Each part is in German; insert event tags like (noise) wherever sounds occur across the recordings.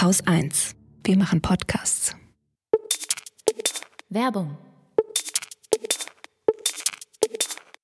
Haus 1. Wir machen Podcasts. Werbung.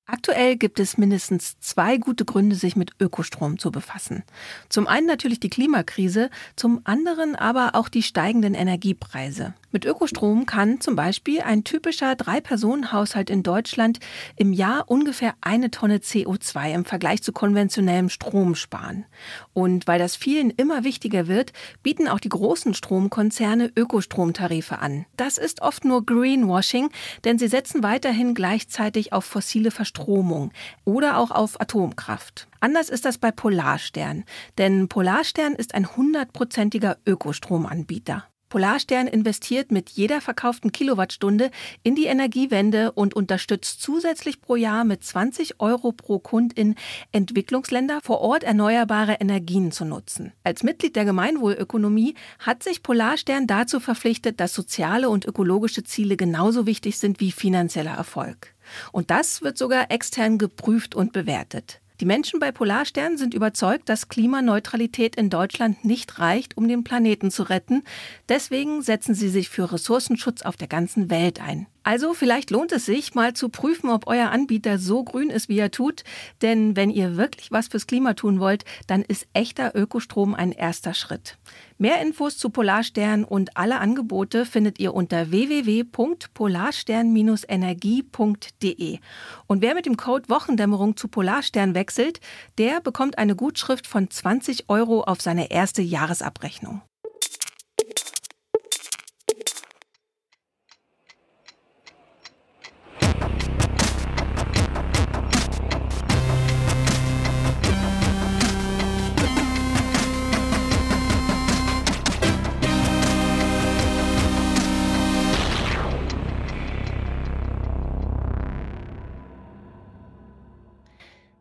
Aktuell gibt es mindestens zwei gute Gründe, sich mit Ökostrom zu befassen. Zum einen natürlich die Klimakrise, zum anderen aber auch die steigenden Energiepreise. Mit Ökostrom kann zum Beispiel ein typischer Drei-Personen-Haushalt in Deutschland im Jahr ungefähr eine Tonne CO2 im Vergleich zu konventionellem Strom sparen. Und weil das vielen immer wichtiger wird, bieten auch die großen Stromkonzerne Ökostromtarife an. Das ist oft nur Greenwashing, denn sie setzen weiterhin gleichzeitig auf fossile Verstromung oder auch auf Atomkraft. Anders ist das bei Polarstern, denn Polarstern ist ein hundertprozentiger Ökostromanbieter. Polarstern investiert mit jeder verkauften Kilowattstunde in die Energiewende und unterstützt zusätzlich pro Jahr mit 20 Euro pro Kund in Entwicklungsländer vor Ort erneuerbare Energien zu nutzen. Als Mitglied der Gemeinwohlökonomie hat sich Polarstern dazu verpflichtet, dass soziale und ökologische Ziele genauso wichtig sind wie finanzieller Erfolg. Und das wird sogar extern geprüft und bewertet. Die Menschen bei Polarstern sind überzeugt, dass Klimaneutralität in Deutschland nicht reicht, um den Planeten zu retten. Deswegen setzen sie sich für Ressourcenschutz auf der ganzen Welt ein. Also vielleicht lohnt es sich, mal zu prüfen, ob euer Anbieter so grün ist, wie er tut. Denn wenn ihr wirklich was fürs Klima tun wollt, dann ist echter Ökostrom ein erster Schritt. Mehr Infos zu Polarstern und alle Angebote findet ihr unter www.polarstern-energie.de. Und wer mit dem Code Wochendämmerung zu Polarstern wechselt, der bekommt eine Gutschrift von 20 Euro auf seine erste Jahresabrechnung.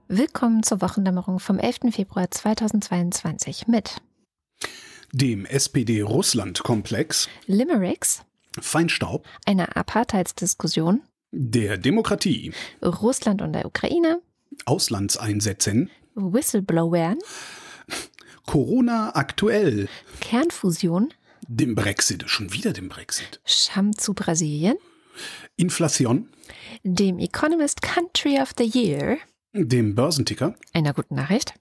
Willkommen zur Wochendämmerung vom 11. Februar 2022 mit dem SPD-Russland-Komplex, Limericks, Feinstaub, einer Apartheidsdiskussion, der Demokratie, Russland und der Ukraine, Auslandseinsätzen, Whistleblowern, Corona aktuell, Kernfusion, dem Brexit, schon wieder dem Brexit, Scham zu Brasilien, Inflation, dem Economist Country of the Year, dem Börsenticker, einer guten Nachricht,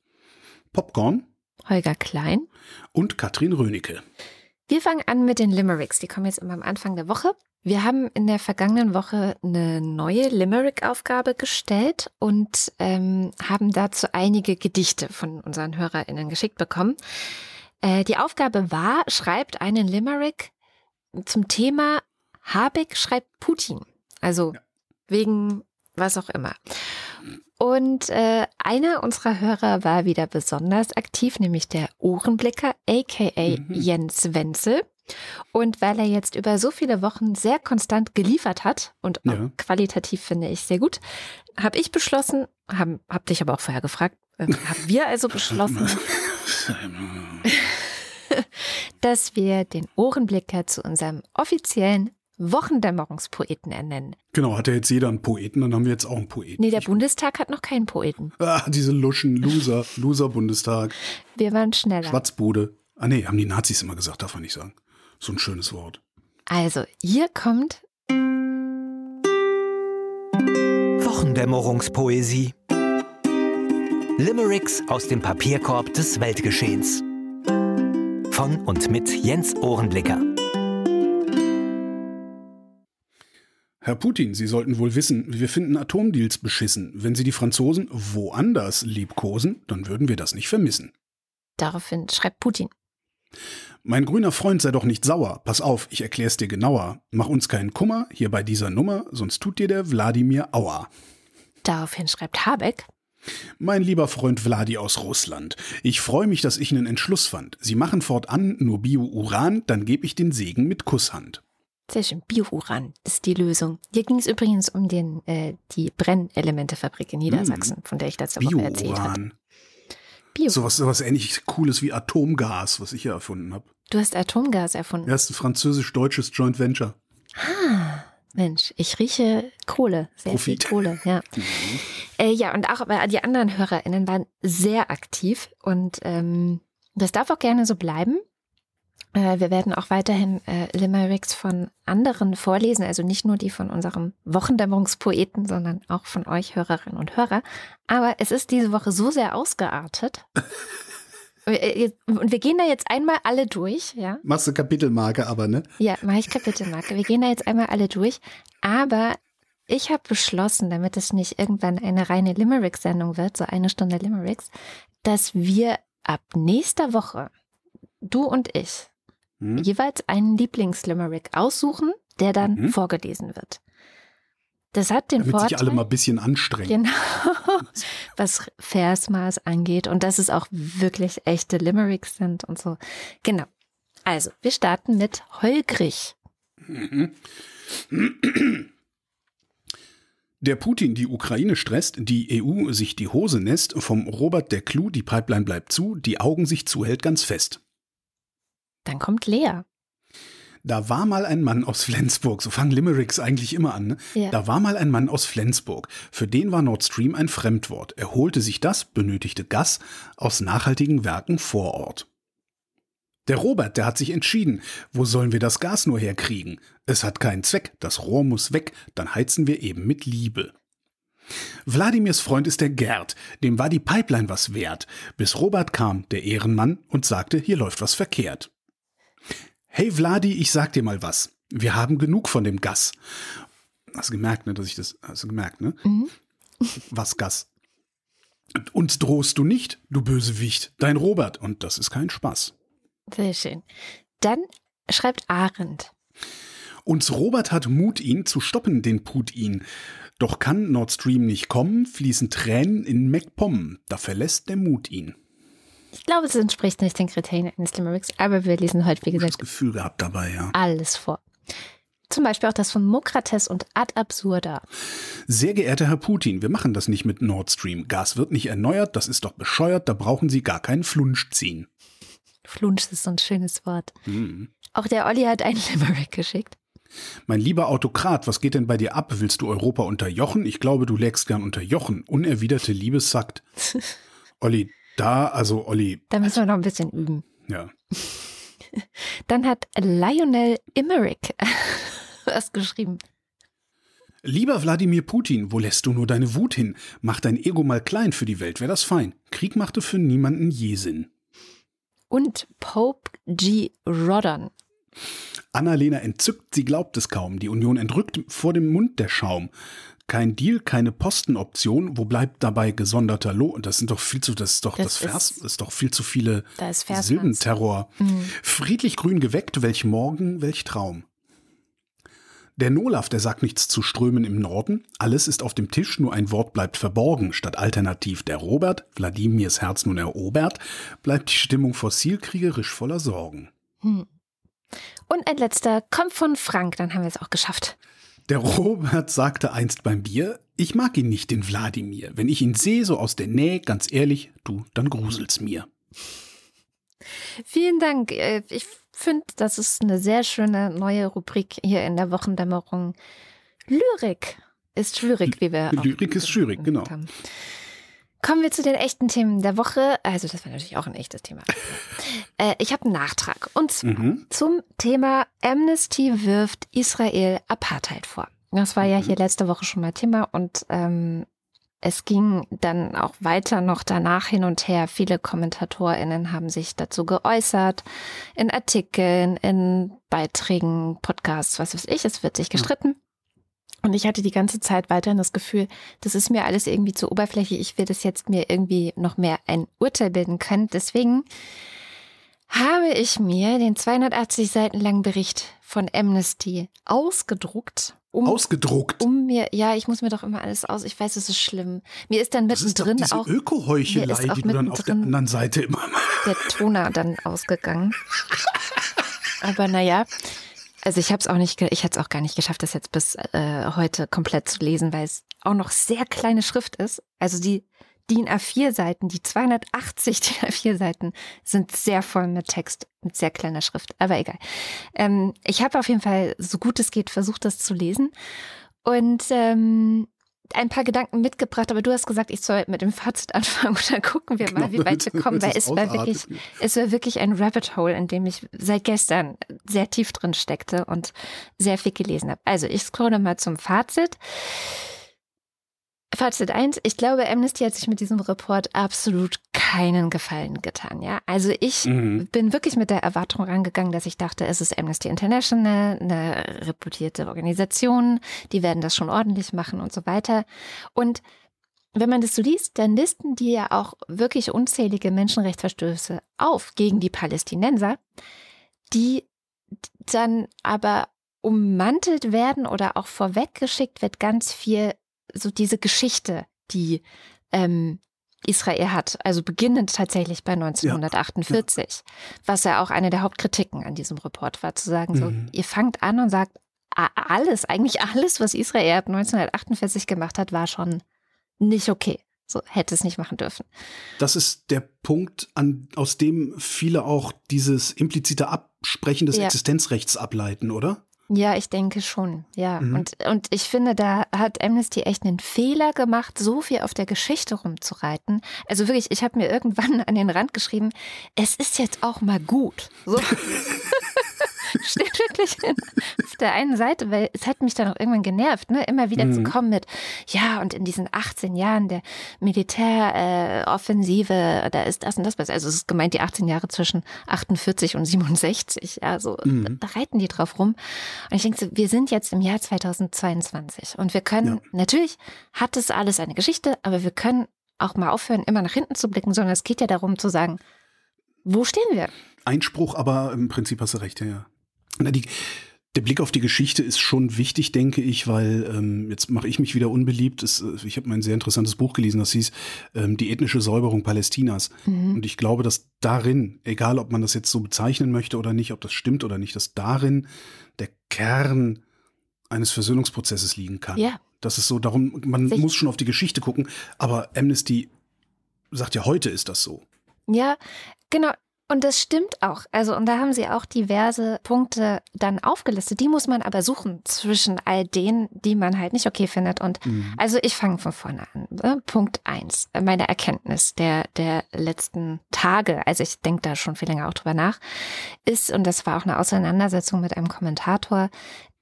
Popcorn Holger Klein und Katrin Rönecke. Wir fangen an mit den Limericks. Die kommen jetzt immer am Anfang der Woche. Wir haben in der vergangenen Woche eine neue Limerick-Aufgabe gestellt und ähm, haben dazu einige Gedichte von unseren HörerInnen geschickt bekommen. Äh, die Aufgabe war, schreibt einen Limerick zum Thema Habeck schreibt Putin. Also ja. wegen was auch immer. Und äh, einer unserer Hörer war wieder besonders aktiv, nämlich der Ohrenblicker, aka mhm. Jens Wenzel. Und weil er jetzt über so viele Wochen sehr konstant geliefert hat und ja. qualitativ finde ich sehr gut, habe ich beschlossen, habe hab dich aber auch vorher gefragt, äh, haben wir also beschlossen, (laughs) (laughs) dass wir den Ohrenblicker zu unserem offiziellen Wochendämmerungspoeten ernennen. Genau, hat ja jetzt jeder einen Poeten, dann haben wir jetzt auch einen Poeten. Nee, der Bundestag hat noch keinen Poeten. Ah, diese Luschen, Loser, Loser-Bundestag. Wir waren schneller. Schwatzbude. Ah nee, haben die Nazis immer gesagt, darf man nicht sagen. So ein schönes Wort. Also, hier kommt Wochendämmerungspoesie. Limericks aus dem Papierkorb des Weltgeschehens. Von und mit Jens Ohrenblicker. Herr Putin, Sie sollten wohl wissen, wir finden Atomdeals beschissen. Wenn Sie die Franzosen woanders liebkosen, dann würden wir das nicht vermissen. Daraufhin schreibt Putin. Mein grüner Freund sei doch nicht sauer. Pass auf, ich erklär's dir genauer. Mach uns keinen Kummer hier bei dieser Nummer, sonst tut dir der Wladimir Aua. Daraufhin schreibt Habeck. Mein lieber Freund Vladi aus Russland, ich freue mich, dass ich einen Entschluss fand. Sie machen fortan nur Bio-Uran, dann gebe ich den Segen mit Kusshand. Sehr schön. Bio-Uran ist die Lösung. Hier ging es übrigens um den, äh, die Brennelementefabrik in Niedersachsen, mm. von der ich letzte Woche erzählt habe. Bio. So was, was ähnlich Cooles wie Atomgas, was ich hier erfunden habe. Du hast Atomgas erfunden? Ja, ist ein französisch-deutsches Joint Venture. Ah, Mensch, ich rieche Kohle, sehr Profit. viel Kohle, ja. (laughs) Mhm. Äh, ja, und auch die anderen HörerInnen waren sehr aktiv und ähm, das darf auch gerne so bleiben. Äh, wir werden auch weiterhin äh, Limericks von anderen vorlesen, also nicht nur die von unserem Wochendämmerungspoeten, sondern auch von euch Hörerinnen und Hörer. Aber es ist diese Woche so sehr ausgeartet. (laughs) Äh, und wir gehen da jetzt einmal alle durch, ja? Machst du Kapitelmarke aber, ne? Ja, mache ich Kapitelmarke. Wir gehen da jetzt einmal alle durch. Aber ich habe beschlossen, damit es nicht irgendwann eine reine Limerick-Sendung wird, so eine Stunde Limericks, dass wir ab nächster Woche, du und ich, Hm? jeweils einen Lieblingslimerick aussuchen, der dann Mhm. vorgelesen wird. Das hat den Damit Vorteil, sich alle mal ein bisschen anstrengen. genau, (laughs) was Versmaß angeht und dass es auch wirklich echte Limericks sind und so. Genau. Also, wir starten mit Holgrich. Der Putin die Ukraine stresst, die EU sich die Hose nässt, vom Robert der Clou, die Pipeline bleibt zu, die Augen sich zuhält ganz fest. Dann kommt Lea. Da war mal ein Mann aus Flensburg, so fangen Limericks eigentlich immer an. Ne? Ja. Da war mal ein Mann aus Flensburg. Für den war Nord Stream ein Fremdwort. Er holte sich das, benötigte Gas, aus nachhaltigen Werken vor Ort. Der Robert, der hat sich entschieden, wo sollen wir das Gas nur herkriegen? Es hat keinen Zweck, das Rohr muss weg, dann heizen wir eben mit Liebe. Wladimirs Freund ist der Gerd, dem war die Pipeline was wert, bis Robert kam, der Ehrenmann, und sagte, hier läuft was verkehrt. Hey Vladi, ich sag dir mal was. Wir haben genug von dem Gas. Hast du gemerkt, ne, dass ich das, hast du gemerkt, ne? Mhm. Was Gas? Uns drohst du nicht, du Bösewicht, dein Robert, und das ist kein Spaß. Sehr schön. Dann schreibt Arendt. Uns Robert hat Mut, ihn zu stoppen, den Putin. Doch kann Nord Stream nicht kommen, fließen Tränen in MacPom, da verlässt der Mut ihn. Ich glaube, es entspricht nicht den Kriterien eines Limericks, aber wir lesen heute, wie Das gesagt, Gefühl gehabt dabei, ja. alles vor. Zum Beispiel auch das von Mokrates und Ad Absurda. Sehr geehrter Herr Putin, wir machen das nicht mit Nord Stream. Gas wird nicht erneuert, das ist doch bescheuert, da brauchen Sie gar keinen Flunsch ziehen. Flunsch ist so ein schönes Wort. Hm. Auch der Olli hat einen (laughs) Limerick geschickt. Mein lieber Autokrat, was geht denn bei dir ab? Willst du Europa unterjochen? Ich glaube, du lägst gern unter Jochen. Unerwiderte Liebe sagt. (laughs) Olli, da, also Olli, Da müssen wir noch ein bisschen üben. ja. (laughs) Dann hat Lionel Immerick (laughs) was geschrieben. Lieber Wladimir Putin, wo lässt du nur deine Wut hin? Mach dein Ego mal klein für die Welt, wär das fein. Krieg machte für niemanden je Sinn. Und Pope G. Rodden. Annalena entzückt, sie glaubt es kaum. Die Union entrückt vor dem Mund der Schaum. Kein Deal, keine Postenoption. Wo bleibt dabei gesonderter Lohn? Das sind doch viel zu, das ist doch das, Das Vers, ist- ist doch viel zu viele. Silbenterror. Mhm. Friedlich grün geweckt, welch Morgen, welch Traum. Der Nolaf, der sagt nichts zu Strömen im Norden. Alles ist auf dem Tisch, nur ein Wort bleibt verborgen. Statt alternativ der Robert, Wladimirs Herz nun erobert, bleibt die Stimmung fossilkriegerisch voller Sorgen. Hm. Und ein letzter kommt von Frank, dann haben wir es auch geschafft. Der Robert sagte einst beim Bier, ich mag ihn nicht, den Wladimir. Wenn ich ihn sehe, so aus der Nähe, ganz ehrlich, du, dann gruselt's mir. Vielen Dank. Äh, Ich finde, das ist eine sehr schöne neue Rubrik hier in der Wochendämmerung. Lyrik ist schwierig, wie wir Lyrik ist schwierig, genau. haben. Kommen wir zu den echten Themen der Woche. Also das war natürlich auch ein echtes Thema. (laughs) äh, ich habe einen Nachtrag. Und zwar Mhm. zum Thema Amnesty wirft Israel Apartheid vor. Das war ja hier letzte Woche schon mal Thema und ähm, es ging dann auch weiter noch danach hin und her. Viele KommentatorInnen haben sich dazu geäußert, in Artikeln, in Beiträgen, Podcasts, was weiß ich. Es wird sich gestritten. Und ich hatte die ganze Zeit weiterhin das Gefühl, das ist mir alles irgendwie zu oberflächlich. Ich will das jetzt mir irgendwie noch mehr ein Urteil bilden können. Deswegen habe ich mir den 280 Seiten langen Bericht von Amnesty ausgedruckt, um, Ausgedruckt. um mir, ja, ich muss mir doch immer alles aus, ich weiß, es ist schlimm. Mir ist dann das ist doch mittendrin diese auch Öko-Heuchelei, die du dann auf der mittendrin- anderen Seite immer der Toner dann ausgegangen. (laughs) Aber naja, also ich habe es auch nicht, ich hätte es auch gar nicht geschafft, das jetzt bis äh, heute komplett zu lesen, weil es auch noch sehr kleine Schrift ist. Also die DIN A4-Seiten, die 280 (laughs) DIN A4-Seiten sind sehr voll mit Text, mit sehr kleiner Schrift. Aber egal. Ähm, ich habe auf jeden Fall, so gut es geht, versucht, das zu lesen. Und ähm, ein paar Gedanken mitgebracht, aber du hast gesagt, ich soll mit dem Fazit anfangen (laughs) und dann gucken wir mal, Genau, wie weit wir (laughs) kommen, weil es war wirklich, es war wirklich ein Rabbit Hole, in dem ich seit gestern sehr tief drin steckte und sehr viel gelesen habe. Also ich scrolle mal zum Fazit. Fazit 1, ich glaube, Amnesty hat sich mit diesem Report absolut keinen Gefallen getan. Ja, also ich Mhm. bin wirklich mit der Erwartung rangegangen, dass ich dachte, es ist Amnesty International, eine reputierte Organisation, die werden das schon ordentlich machen und so weiter. Und wenn man das so liest, dann listen die ja auch wirklich unzählige Menschenrechtsverstöße auf gegen die Palästinenser, die dann aber ummantelt werden oder auch vorweggeschickt wird ganz viel so diese Geschichte, die ähm, Israel hat, also beginnend tatsächlich bei 1948, was ja auch eine der Hauptkritiken an diesem Report war, zu sagen, so, Mhm. ihr fangt an und sagt, alles, eigentlich alles, was Israel ab 1948 gemacht hat, war schon nicht okay. So hätte es nicht machen dürfen. Das ist der Punkt, an, aus dem viele auch dieses implizite Absprechen des Ja. Existenzrechts ableiten, oder? Ja, ich denke schon, ja. Mhm. Und, und ich finde, da hat Amnesty echt einen Fehler gemacht, so viel auf der Geschichte rumzureiten. Also wirklich, ich habe mir irgendwann (laughs) an den Rand geschrieben, es ist jetzt auch mal gut. So. (laughs) (laughs) (laughs) Steht wirklich in, auf der einen Seite, weil es hat mich dann auch irgendwann genervt, ne? immer wieder zu Mhm. kommen mit, ja, und in diesen 18 Jahren der Militäroffensive, äh, da ist das und das. Also es ist gemeint die 18 Jahre zwischen 48 und 67. Ja, so, Mhm. da reiten die drauf rum. Und ich denke, so, wir sind jetzt im Jahr 2022 und wir können, Ja. natürlich hat es alles eine Geschichte, aber wir können auch mal aufhören, immer nach hinten zu blicken, sondern es geht ja darum zu sagen, wo stehen wir? Einspruch, aber im Prinzip hast du recht, ja. Na, die, der Blick auf die Geschichte ist schon wichtig, denke ich, weil ähm, jetzt mache ich mich wieder unbeliebt. Es, äh, ich habe mal ein sehr interessantes Buch gelesen, das hieß ähm, Die ethnische Säuberung Palästinas. Mhm. Und ich glaube, dass darin, egal ob man das jetzt so bezeichnen möchte oder nicht, ob das stimmt oder nicht, dass darin der Kern eines Versöhnungsprozesses liegen kann. Ja. Das ist so, darum, man Sicher. muss schon auf die Geschichte gucken, aber Amnesty sagt ja, heute ist das so. Ja, genau. Und das stimmt auch. Also, und da haben sie auch diverse Punkte dann aufgelistet. Die muss man aber suchen zwischen all denen, die man halt nicht okay findet. Und Mhm. also ich fange von vorne an. Ne? Punkt eins, meine Erkenntnis der, der letzten Tage, also ich denke da schon viel länger auch drüber nach, ist, und das war auch eine Auseinandersetzung mit einem Kommentator,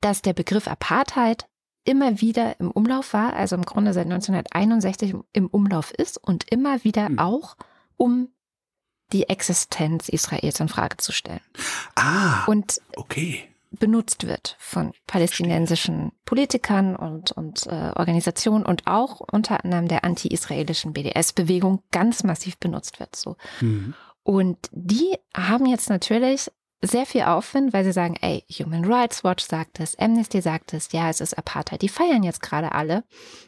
dass der Begriff Apartheid immer wieder im Umlauf war, also im Grunde seit 1961 im Umlauf ist und immer wieder Hm. auch, um die Existenz Israels in Frage zu stellen. Ah, Und okay. benutzt wird von palästinensischen Politikern und, und äh, Organisationen und auch unter anderem der anti-israelischen BDS-Bewegung ganz massiv benutzt wird. So. Mhm. Und die haben jetzt natürlich sehr viel Aufwind, weil sie sagen, ey, Human Rights Watch sagt es, Amnesty sagt es, ja, es ist Apartheid. Die feiern jetzt gerade alle.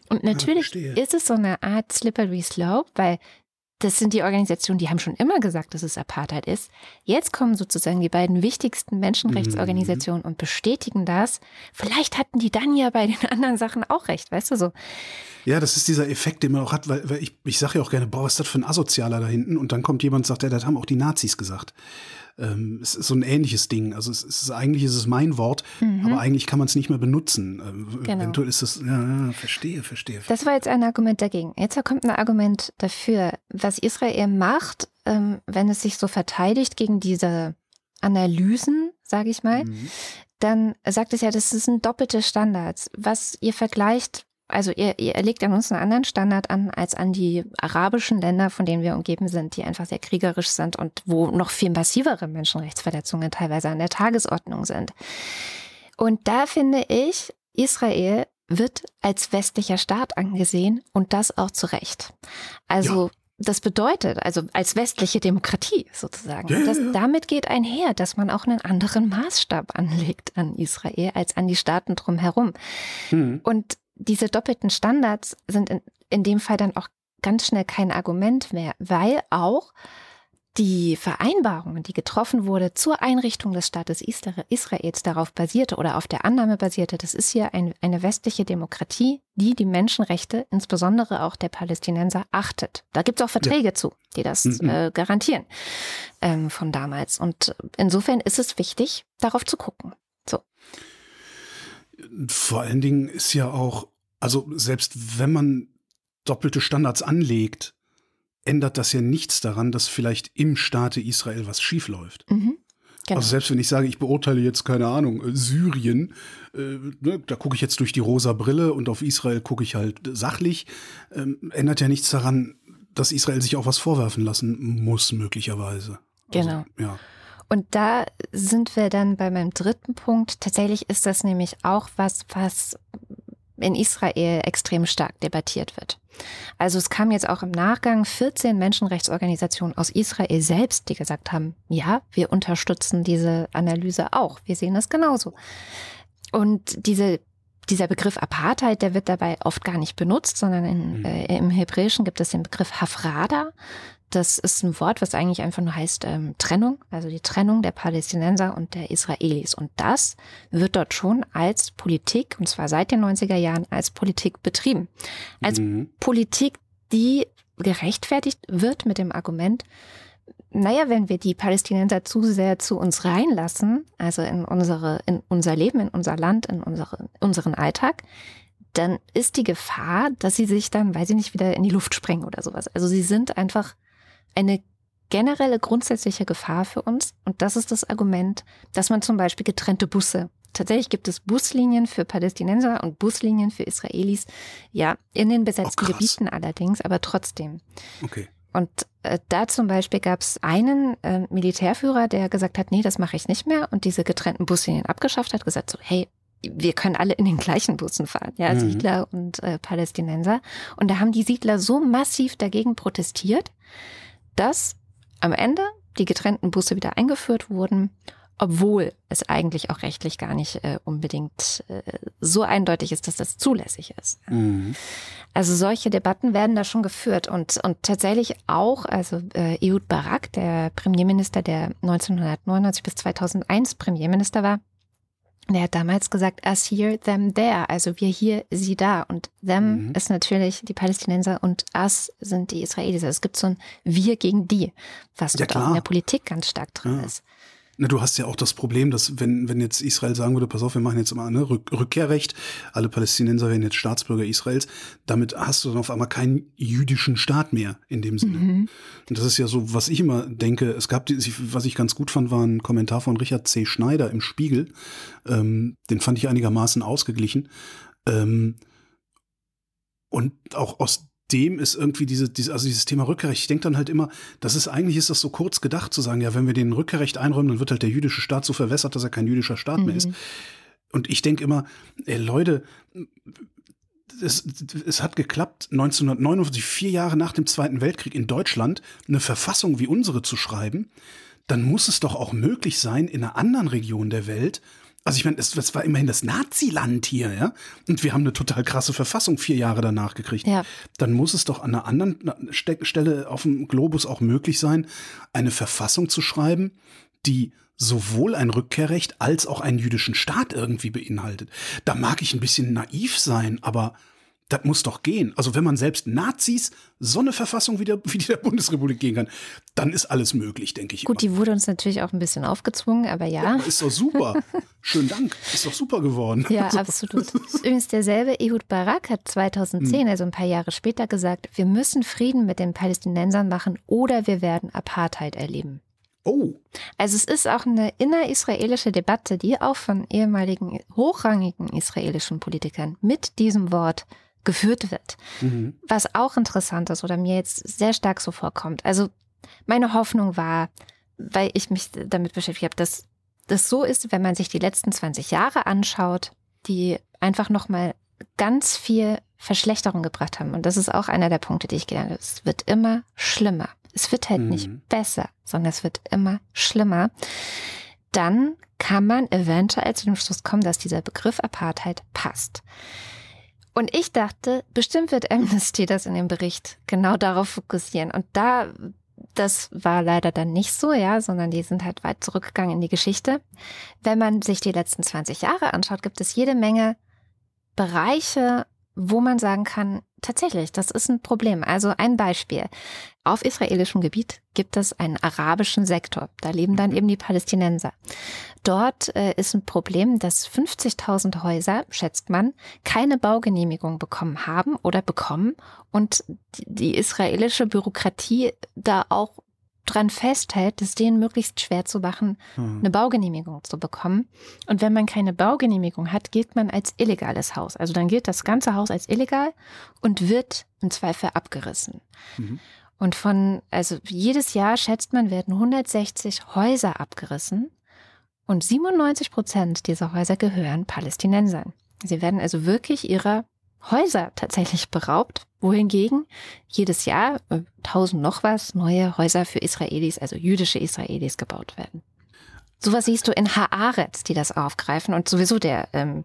Und natürlich verstehe. ist es so eine Art slippery slope, weil das sind die Organisationen, die haben schon immer gesagt, dass es Apartheid ist. Jetzt kommen sozusagen die beiden wichtigsten Menschenrechtsorganisationen und bestätigen das. Vielleicht hatten die dann ja bei den (laughs) anderen Sachen auch recht, weißt du so. Ja, das ist dieser Effekt, den man auch hat, weil, weil ich, ich sage ja auch gerne, boah, was ist das für ein Asozialer da hinten? Und dann kommt jemand und sagt, ja, das haben auch die Nazis gesagt. Ähm, es ist so ein ähnliches Ding. Also es ist eigentlich ist es mein Wort, aber eigentlich kann man es nicht mehr benutzen. Ähm, Mhm. Genau. Eventuell ist es, ja, ja, verstehe, verstehe. Das war jetzt ein Argument dagegen. Jetzt kommt ein Argument dafür, was Israel macht, ähm, wenn es sich so verteidigt gegen diese Analysen, sage ich mal, Mhm. dann sagt es ja, das sind doppelte Standards. Was ihr vergleicht, also ihr, ihr legt an uns einen anderen Standard an als an die arabischen Länder, von denen wir umgeben sind, die einfach sehr kriegerisch sind und wo noch viel massivere Menschenrechtsverletzungen teilweise an der Tagesordnung sind. Und da finde ich, Israel wird als westlicher Staat angesehen und das auch zu Recht. Also das bedeutet, also als westliche Demokratie sozusagen. Ja, ja, das, ja. damit geht einher, dass man auch einen anderen Maßstab anlegt an Israel als an die Staaten drumherum. Mhm. Und diese doppelten Standards sind in, in dem Fall dann auch ganz schnell kein Argument mehr, weil auch die Vereinbarung, die getroffen wurde zur Einrichtung des Staates Isra- Israels darauf basierte oder auf der Annahme basierte, das ist hier ein, eine westliche Demokratie, die die Menschenrechte, insbesondere auch der Palästinenser, achtet. Da gibt es auch Verträge zu, die das Mhm. äh, garantieren ähm, von damals. Und insofern ist es wichtig, darauf zu gucken. So. Vor allen Dingen ist ja auch Also selbst wenn man doppelte Standards anlegt, ändert das ja nichts daran, dass vielleicht im Staate Israel was schiefläuft. Mhm. Genau. Also selbst wenn ich sage, ich beurteile jetzt keine Ahnung äh, Syrien, äh, ne, da gucke ich jetzt durch die rosa Brille und auf Israel gucke ich halt sachlich, ähm, ändert ja nichts daran, dass Israel sich auch was vorwerfen lassen muss möglicherweise. Genau. Also, ja. Und da sind wir dann bei meinem dritten Punkt. Tatsächlich ist das nämlich auch was, was in Israel extrem stark debattiert wird. Also es kam jetzt auch im Nachgang 14 Menschenrechtsorganisationen aus Israel selbst, die gesagt haben, ja, wir unterstützen diese Analyse auch. Wir sehen das genauso. Und diese dieser Begriff Apartheid, der wird dabei oft gar nicht benutzt, sondern in, Mhm. äh, im Hebräischen gibt es den Begriff Hafrada. Das ist ein Wort, was eigentlich einfach nur heißt ähm, Trennung, also die Trennung der Palästinenser und der Israelis. Und das wird dort schon als Politik, und zwar seit den 90er Jahren, als Politik betrieben. Als Mhm. Politik, die gerechtfertigt wird mit dem Argument, naja, wenn wir die Palästinenser zu sehr zu uns reinlassen, also in unsere, in unser Leben, in unser Land, in unsere, unseren Alltag, dann ist die Gefahr, dass sie sich dann, weiß ich nicht, wieder in die Luft sprengen oder sowas. Also sie sind einfach eine generelle grundsätzliche Gefahr für uns. Und das ist das Argument, dass man zum Beispiel getrennte Busse Tatsächlich gibt es Buslinien für Palästinenser und Buslinien für Israelis. Ja, in den besetzten Oh. Gebieten allerdings, aber trotzdem. Okay. Und äh, da zum Beispiel gab es einen äh, Militärführer, der gesagt hat, nee, das mache ich nicht mehr und diese getrennten Buslinien abgeschafft hat, gesagt so, hey, wir können alle in den gleichen Bussen fahren, ja, Mhm. Siedler und äh, Palästinenser. Und da haben die Siedler so massiv dagegen protestiert, dass am Ende die getrennten Busse wieder eingeführt wurden, obwohl es eigentlich auch rechtlich gar nicht äh, unbedingt äh, so eindeutig ist, dass das zulässig ist. Mhm. Also solche Debatten werden da schon geführt und, und tatsächlich auch, also äh, Ehud Barak, der Premierminister, der 1999 bis 2001 Premierminister war, der hat damals gesagt, us here, them there, also wir hier, sie da. Und them Mhm. ist natürlich die Palästinenser und us sind die Israelis. Also es gibt so ein wir gegen die, was Ja, dort auch klar. in der Politik ganz stark drin Ja. ist. Na, du hast ja auch das Problem, dass wenn, wenn jetzt Israel sagen würde, pass auf, wir machen jetzt mal ne, Rück Rückkehrrecht, alle Palästinenser werden jetzt Staatsbürger Israels, damit hast du dann auf einmal keinen jüdischen Staat mehr in dem Sinne. Mhm. Und das ist ja so, was ich immer denke, es gab, die, was ich ganz gut fand, war ein Kommentar von Richard C. Schneider im Spiegel, ähm, den fand ich einigermaßen ausgeglichen. Ähm, und auch aus dem ist irgendwie diese, diese also dieses Thema Rückkehrrecht. Ich denke dann halt immer, das ist eigentlich ist das so kurz gedacht zu sagen, ja, wenn wir den Rückkehrrecht einräumen, dann wird halt der jüdische Staat so verwässert, dass er kein jüdischer Staat mehr ist. Mhm. Und ich denke immer, ey, Leute, es, es hat geklappt, 1949, vier Jahre nach dem Zweiten Weltkrieg in Deutschland, eine Verfassung wie unsere zu schreiben. Dann muss es doch auch möglich sein, in einer anderen Region der Welt, also ich meine, es, es war immerhin das Naziland hier, ja, und wir haben eine total krasse Verfassung vier Jahre danach gekriegt. Ja. Dann muss es doch an einer anderen Ste Stelle auf dem Globus auch möglich sein, eine Verfassung zu schreiben, die sowohl ein Rückkehrrecht als auch einen jüdischen Staat irgendwie beinhaltet. Da mag ich ein bisschen naiv sein, aber das muss doch gehen. Also wenn man selbst Nazis so eine Verfassung wie, der, wie die der Bundesrepublik gehen kann, dann ist alles möglich, denke ich. Gut, immer. die wurde uns natürlich auch ein bisschen aufgezwungen, aber ja. Aber ist doch super. (laughs) Schönen Dank. Ist doch super geworden. Ja, Also, absolut. (laughs) Übrigens derselbe Ehud Barak hat 2010, also ein paar Jahre später, gesagt, wir müssen Frieden mit den Palästinensern machen oder wir werden Apartheid erleben. Oh, Also es ist auch eine innerisraelische Debatte, die auch von ehemaligen hochrangigen israelischen Politikern mit diesem Wort geführt wird. mhm. Was auch interessant ist oder mir jetzt sehr stark so vorkommt. Also meine Hoffnung war, weil ich mich damit beschäftigt habe, dass das so ist, wenn man sich die letzten 20 Jahre anschaut, die einfach nochmal ganz viel Verschlechterung gebracht haben. Und das ist auch einer der Punkte, die ich gelernt habe. Es wird immer schlimmer. Es wird halt Mhm. nicht besser, sondern es wird immer schlimmer. Dann kann man eventuell zu dem Schluss kommen, dass dieser Begriff Apartheid passt. Und ich dachte, bestimmt wird Amnesty das in dem Bericht genau darauf fokussieren. Und da, das war leider dann nicht so, ja, sondern die sind halt weit zurückgegangen in die Geschichte. Wenn man sich die letzten 20 Jahre anschaut, gibt es jede Menge Bereiche, wo man sagen kann, tatsächlich, das ist ein Problem. Also ein Beispiel. Auf israelischem Gebiet gibt es einen arabischen Sektor. Da leben dann eben die Palästinenser. Dort äh, ist ein Problem, dass 50.000 Häuser, schätzt man, keine Baugenehmigung bekommen haben oder bekommen und die, die israelische Bürokratie da auch dran festhält, es denen möglichst schwer zu machen, Hm. eine Baugenehmigung zu bekommen. Und wenn man keine Baugenehmigung hat, gilt man als illegales Haus. Also dann gilt das ganze Haus als illegal und wird im Zweifel abgerissen. Mhm. Und von, also jedes Jahr schätzt man, werden 160 Häuser abgerissen und 97 Prozent dieser Häuser gehören Palästinensern. Sie werden also wirklich ihrer Häuser tatsächlich beraubt, wohingegen jedes Jahr äh, tausend noch was neue Häuser für Israelis, also jüdische Israelis gebaut werden. Sowas siehst du in Haaretz, die das aufgreifen und sowieso der, ähm,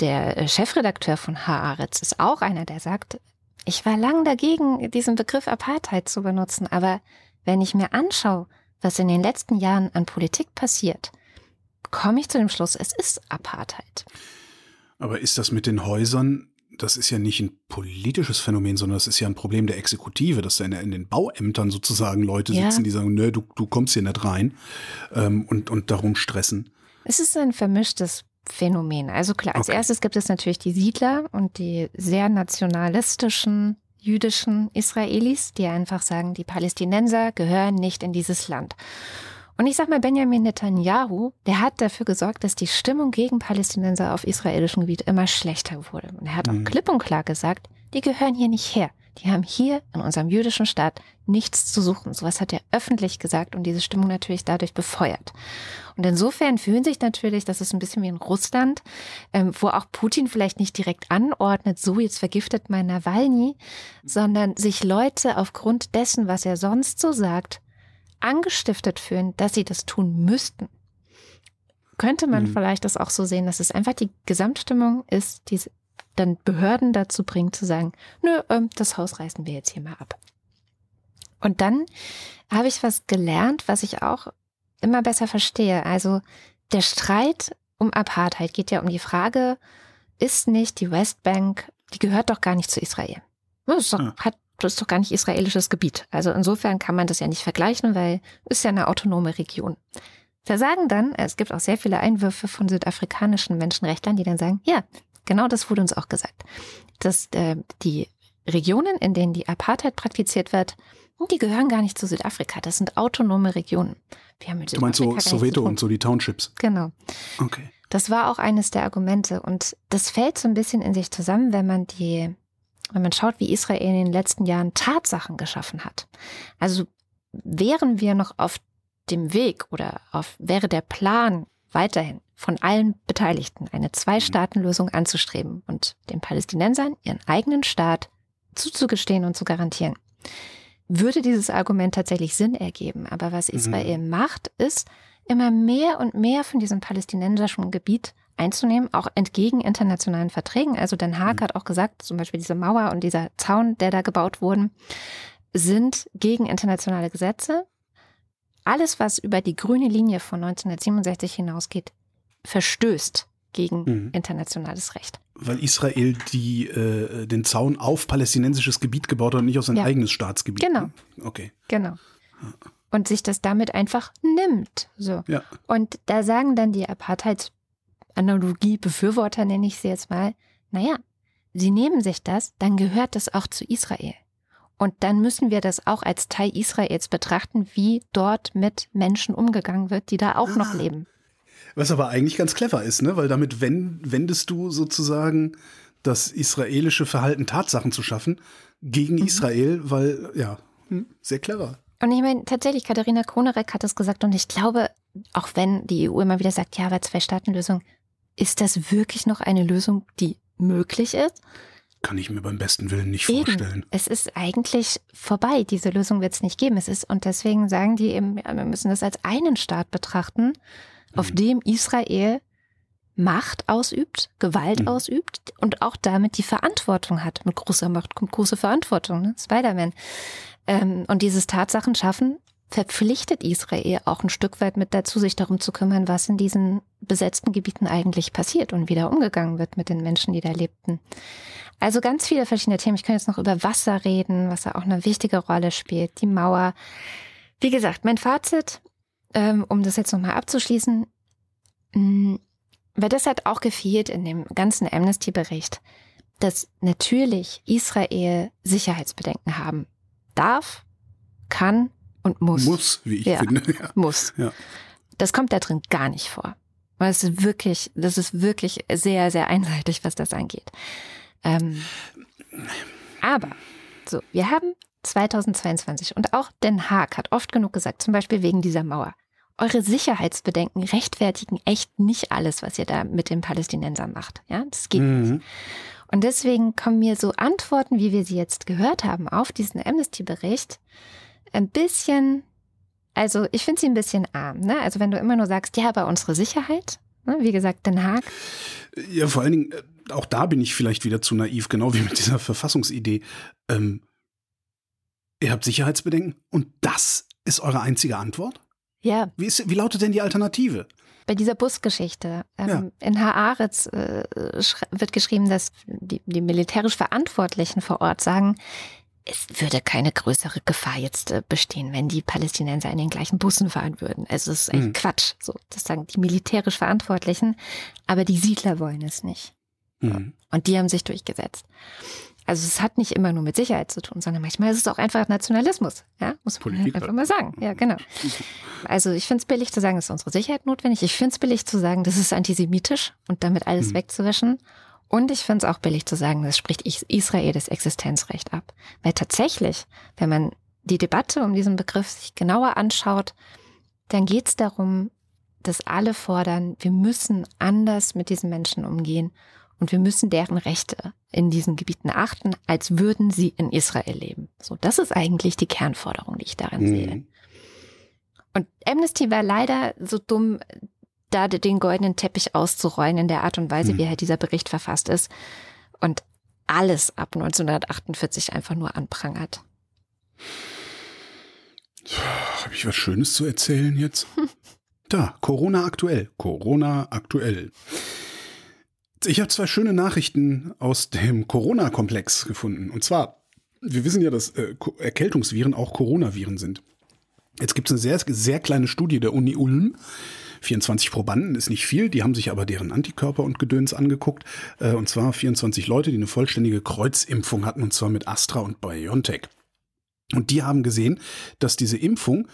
der äh, Chefredakteur von Haaretz ist auch einer, der sagt, ich war lang dagegen, diesen Begriff Apartheid zu benutzen, aber wenn ich mir anschaue, was in den letzten Jahren an Politik passiert, komme ich zu dem Schluss, es ist Apartheid. Aber ist das mit den Häusern, das ist ja nicht ein politisches Phänomen, sondern das ist ja ein Problem der Exekutive, dass da in, in den Bauämtern sozusagen Leute Ja. sitzen, die sagen, nö, du, du kommst hier nicht rein ähm, und, und darum stressen. Es ist ein vermischtes Phänomen. Also klar, als Okay. erstes gibt es natürlich die Siedler und die sehr nationalistischen jüdischen Israelis, die einfach sagen, die Palästinenser gehören nicht in dieses Land. Und ich sag mal, Benjamin Netanyahu, der hat dafür gesorgt, dass die Stimmung gegen Palästinenser auf israelischem Gebiet immer schlechter wurde. Und er hat auch Mhm. klipp und klar gesagt, die gehören hier nicht her. Die haben hier in unserem jüdischen Staat nichts zu suchen. Sowas hat er öffentlich gesagt und diese Stimmung natürlich dadurch befeuert. Und insofern fühlen sich natürlich, das ist ein bisschen wie in Russland, ähm, wo auch Putin vielleicht nicht direkt anordnet, so jetzt vergiftet mein Nawalny, sondern sich Leute aufgrund dessen, was er sonst so sagt, angestiftet fühlen, dass sie das tun müssten. Könnte man Mhm. vielleicht das auch so sehen, dass es einfach die Gesamtstimmung ist, die dann Behörden dazu bringt zu sagen, nö, ähm, das Haus reißen wir jetzt hier mal ab. Und dann habe ich was gelernt, was ich auch immer besser verstehe. Also der Streit um Apartheid geht ja um die Frage, ist nicht die Westbank, die gehört doch gar nicht zu Israel. Das doch, Ja. hat, das ist doch gar nicht israelisches Gebiet. Also insofern kann man das ja nicht vergleichen, weil es ist ja eine autonome Region. Da sagen dann, es gibt auch sehr viele Einwürfe von südafrikanischen Menschenrechtlern, die dann sagen, ja, genau das wurde uns auch gesagt, dass äh, die Regionen, in denen die Apartheid praktiziert wird, die gehören gar nicht zu Südafrika. Das sind autonome Regionen. Wir haben mit Du meinst so Südafrika Soweto und so die Townships. Genau. Okay. Das war auch eines der Argumente. Und das fällt so ein bisschen in sich zusammen, wenn man die, wenn man schaut, wie Israel in den letzten Jahren Tatsachen geschaffen hat. Also wären wir noch auf dem Weg oder auf, wäre der Plan weiterhin von allen Beteiligten eine Zwei-Staaten-Lösung anzustreben und den Palästinensern ihren eigenen Staat zuzugestehen und zu garantieren, würde dieses Argument tatsächlich Sinn ergeben. Aber was Israel macht, ist, immer mehr und mehr von diesem palästinensischen Gebiet einzunehmen, auch entgegen internationalen Verträgen. Also Den Haag hat auch gesagt, zum Beispiel diese Mauer und dieser Zaun, der da gebaut wurden, sind gegen internationale Gesetze. Alles, was über die grüne Linie von 1967 hinausgeht, verstößt gegen Mhm. internationales Recht. Weil Israel die, äh, den Zaun auf palästinensisches Gebiet gebaut hat und nicht auf sein Ja. eigenes Staatsgebiet. Genau. ne? Okay. Genau. Und sich das damit einfach nimmt. So. Ja. Und da sagen dann die Apartheid-Analogie-Befürworter, nenne ich sie jetzt mal, naja, sie nehmen sich das, dann gehört das auch zu Israel. Und dann müssen wir das auch als Teil Israels betrachten, wie dort mit Menschen umgegangen wird, die da auch noch Ah. leben. Was aber eigentlich ganz clever ist, ne? Weil damit wen- wendest du sozusagen das israelische Verhalten, Tatsachen zu schaffen, gegen Mhm. Israel, weil, ja, hm, sehr clever. Und ich meine, tatsächlich, Katharina Kronerek hat es gesagt und ich glaube, auch wenn die EU immer wieder sagt, ja, aber Zwei-Staaten-Lösung, ist das wirklich noch eine Lösung, die möglich ist? Kann ich mir beim besten Willen nicht Eben. vorstellen. Es ist eigentlich vorbei. Diese Lösung wird es nicht geben. Es ist, und deswegen sagen die eben, ja, wir müssen das als einen Staat betrachten, auf Mhm. dem Israel Macht ausübt, Gewalt Mhm. ausübt und auch damit die Verantwortung hat. Mit großer Macht kommt große Verantwortung, ne? Spider-Man. Ähm, und dieses Tatsachen schaffen verpflichtet Israel auch ein Stück weit mit dazu, sich darum zu kümmern, was in diesen besetzten Gebieten eigentlich passiert und wie da umgegangen wird mit den Menschen, die da lebten. Also ganz viele verschiedene Themen. Ich kann jetzt noch über Wasser reden, was da auch eine wichtige Rolle spielt, die Mauer. Wie gesagt, mein Fazit, ähm, um das jetzt nochmal abzuschließen, mm, weil das hat auch gefehlt in dem ganzen Amnesty-Bericht, dass natürlich Israel Sicherheitsbedenken haben darf, kann und muss. Muss, wie ich Ja. finde. (laughs) Ja. Muss. Ja. Das kommt da drin gar nicht vor. Weil es ist wirklich, das ist wirklich sehr, sehr einseitig, was das angeht. Ähm, aber, so, wir haben 2022 und auch Den Haag hat oft genug gesagt, zum Beispiel wegen dieser Mauer. Eure Sicherheitsbedenken rechtfertigen echt nicht alles, was ihr da mit den Palästinensern macht. Ja, das geht nicht. Mhm. Und deswegen kommen mir so Antworten, wie wir sie jetzt gehört haben, auf diesen Amnesty-Bericht ein bisschen, also ich finde sie ein bisschen arm. Ne? Also wenn du immer nur sagst, ja, aber unsere Sicherheit, ne? wie gesagt, Den Haag, Ja, vor allen Dingen, äh, auch da bin ich vielleicht wieder zu naiv, genau wie mit dieser Verfassungsidee. Ähm, ihr habt Sicherheitsbedenken und das ist eure einzige Antwort? ja, Wie, ist, wie lautet denn die Alternative? bei dieser Busgeschichte. Ähm, Ja. In Haaretz äh, wird geschrieben, dass die, die militärisch Verantwortlichen vor Ort sagen, es würde keine größere Gefahr jetzt äh, bestehen, wenn die Palästinenser in den gleichen Bussen fahren würden. Also es ist eigentlich Mhm. Quatsch. So, das sagen die militärisch Verantwortlichen, aber die Siedler wollen es nicht. Mhm. Und die haben sich durchgesetzt. Also es hat nicht immer nur mit Sicherheit zu tun, sondern manchmal ist es auch einfach Nationalismus. Ja, muss man Politik einfach halt. mal sagen. Ja, genau. Also ich finde es billig zu sagen, es ist unsere Sicherheit notwendig. Ich finde es billig zu sagen, das ist antisemitisch und damit alles Mhm. wegzuwischen. Und ich finde es auch billig zu sagen, das spricht Is- Israel das Existenzrecht ab. Weil tatsächlich, wenn man die Debatte um diesen Begriff sich genauer anschaut, dann geht es darum, dass alle fordern, wir müssen anders mit diesen Menschen umgehen und wir müssen deren Rechte in diesen Gebieten achten, als würden sie in Israel leben. So, das ist eigentlich die Kernforderung, die ich darin sehe. Mhm. Und Amnesty war leider so dumm, da den goldenen Teppich auszurollen in der Art und Weise, Hm. wie halt dieser Bericht verfasst ist und alles ab 1948 einfach nur anprangert. Habe ich was Schönes zu erzählen jetzt? (laughs) Da, Corona aktuell. Corona aktuell. Ich habe zwei schöne Nachrichten aus dem Corona-Komplex gefunden. Und zwar, wir wissen ja, dass äh, Erkältungsviren auch Coronaviren sind. Jetzt gibt es eine sehr, sehr kleine Studie der Uni Ulm. 24 Probanden ist nicht viel, die haben sich aber deren Antikörper und Gedöns angeguckt. Äh, und zwar 24 Leute, die eine vollständige Kreuzimpfung hatten, und zwar mit Astra und BioNTech. Und die haben gesehen, dass diese Impfung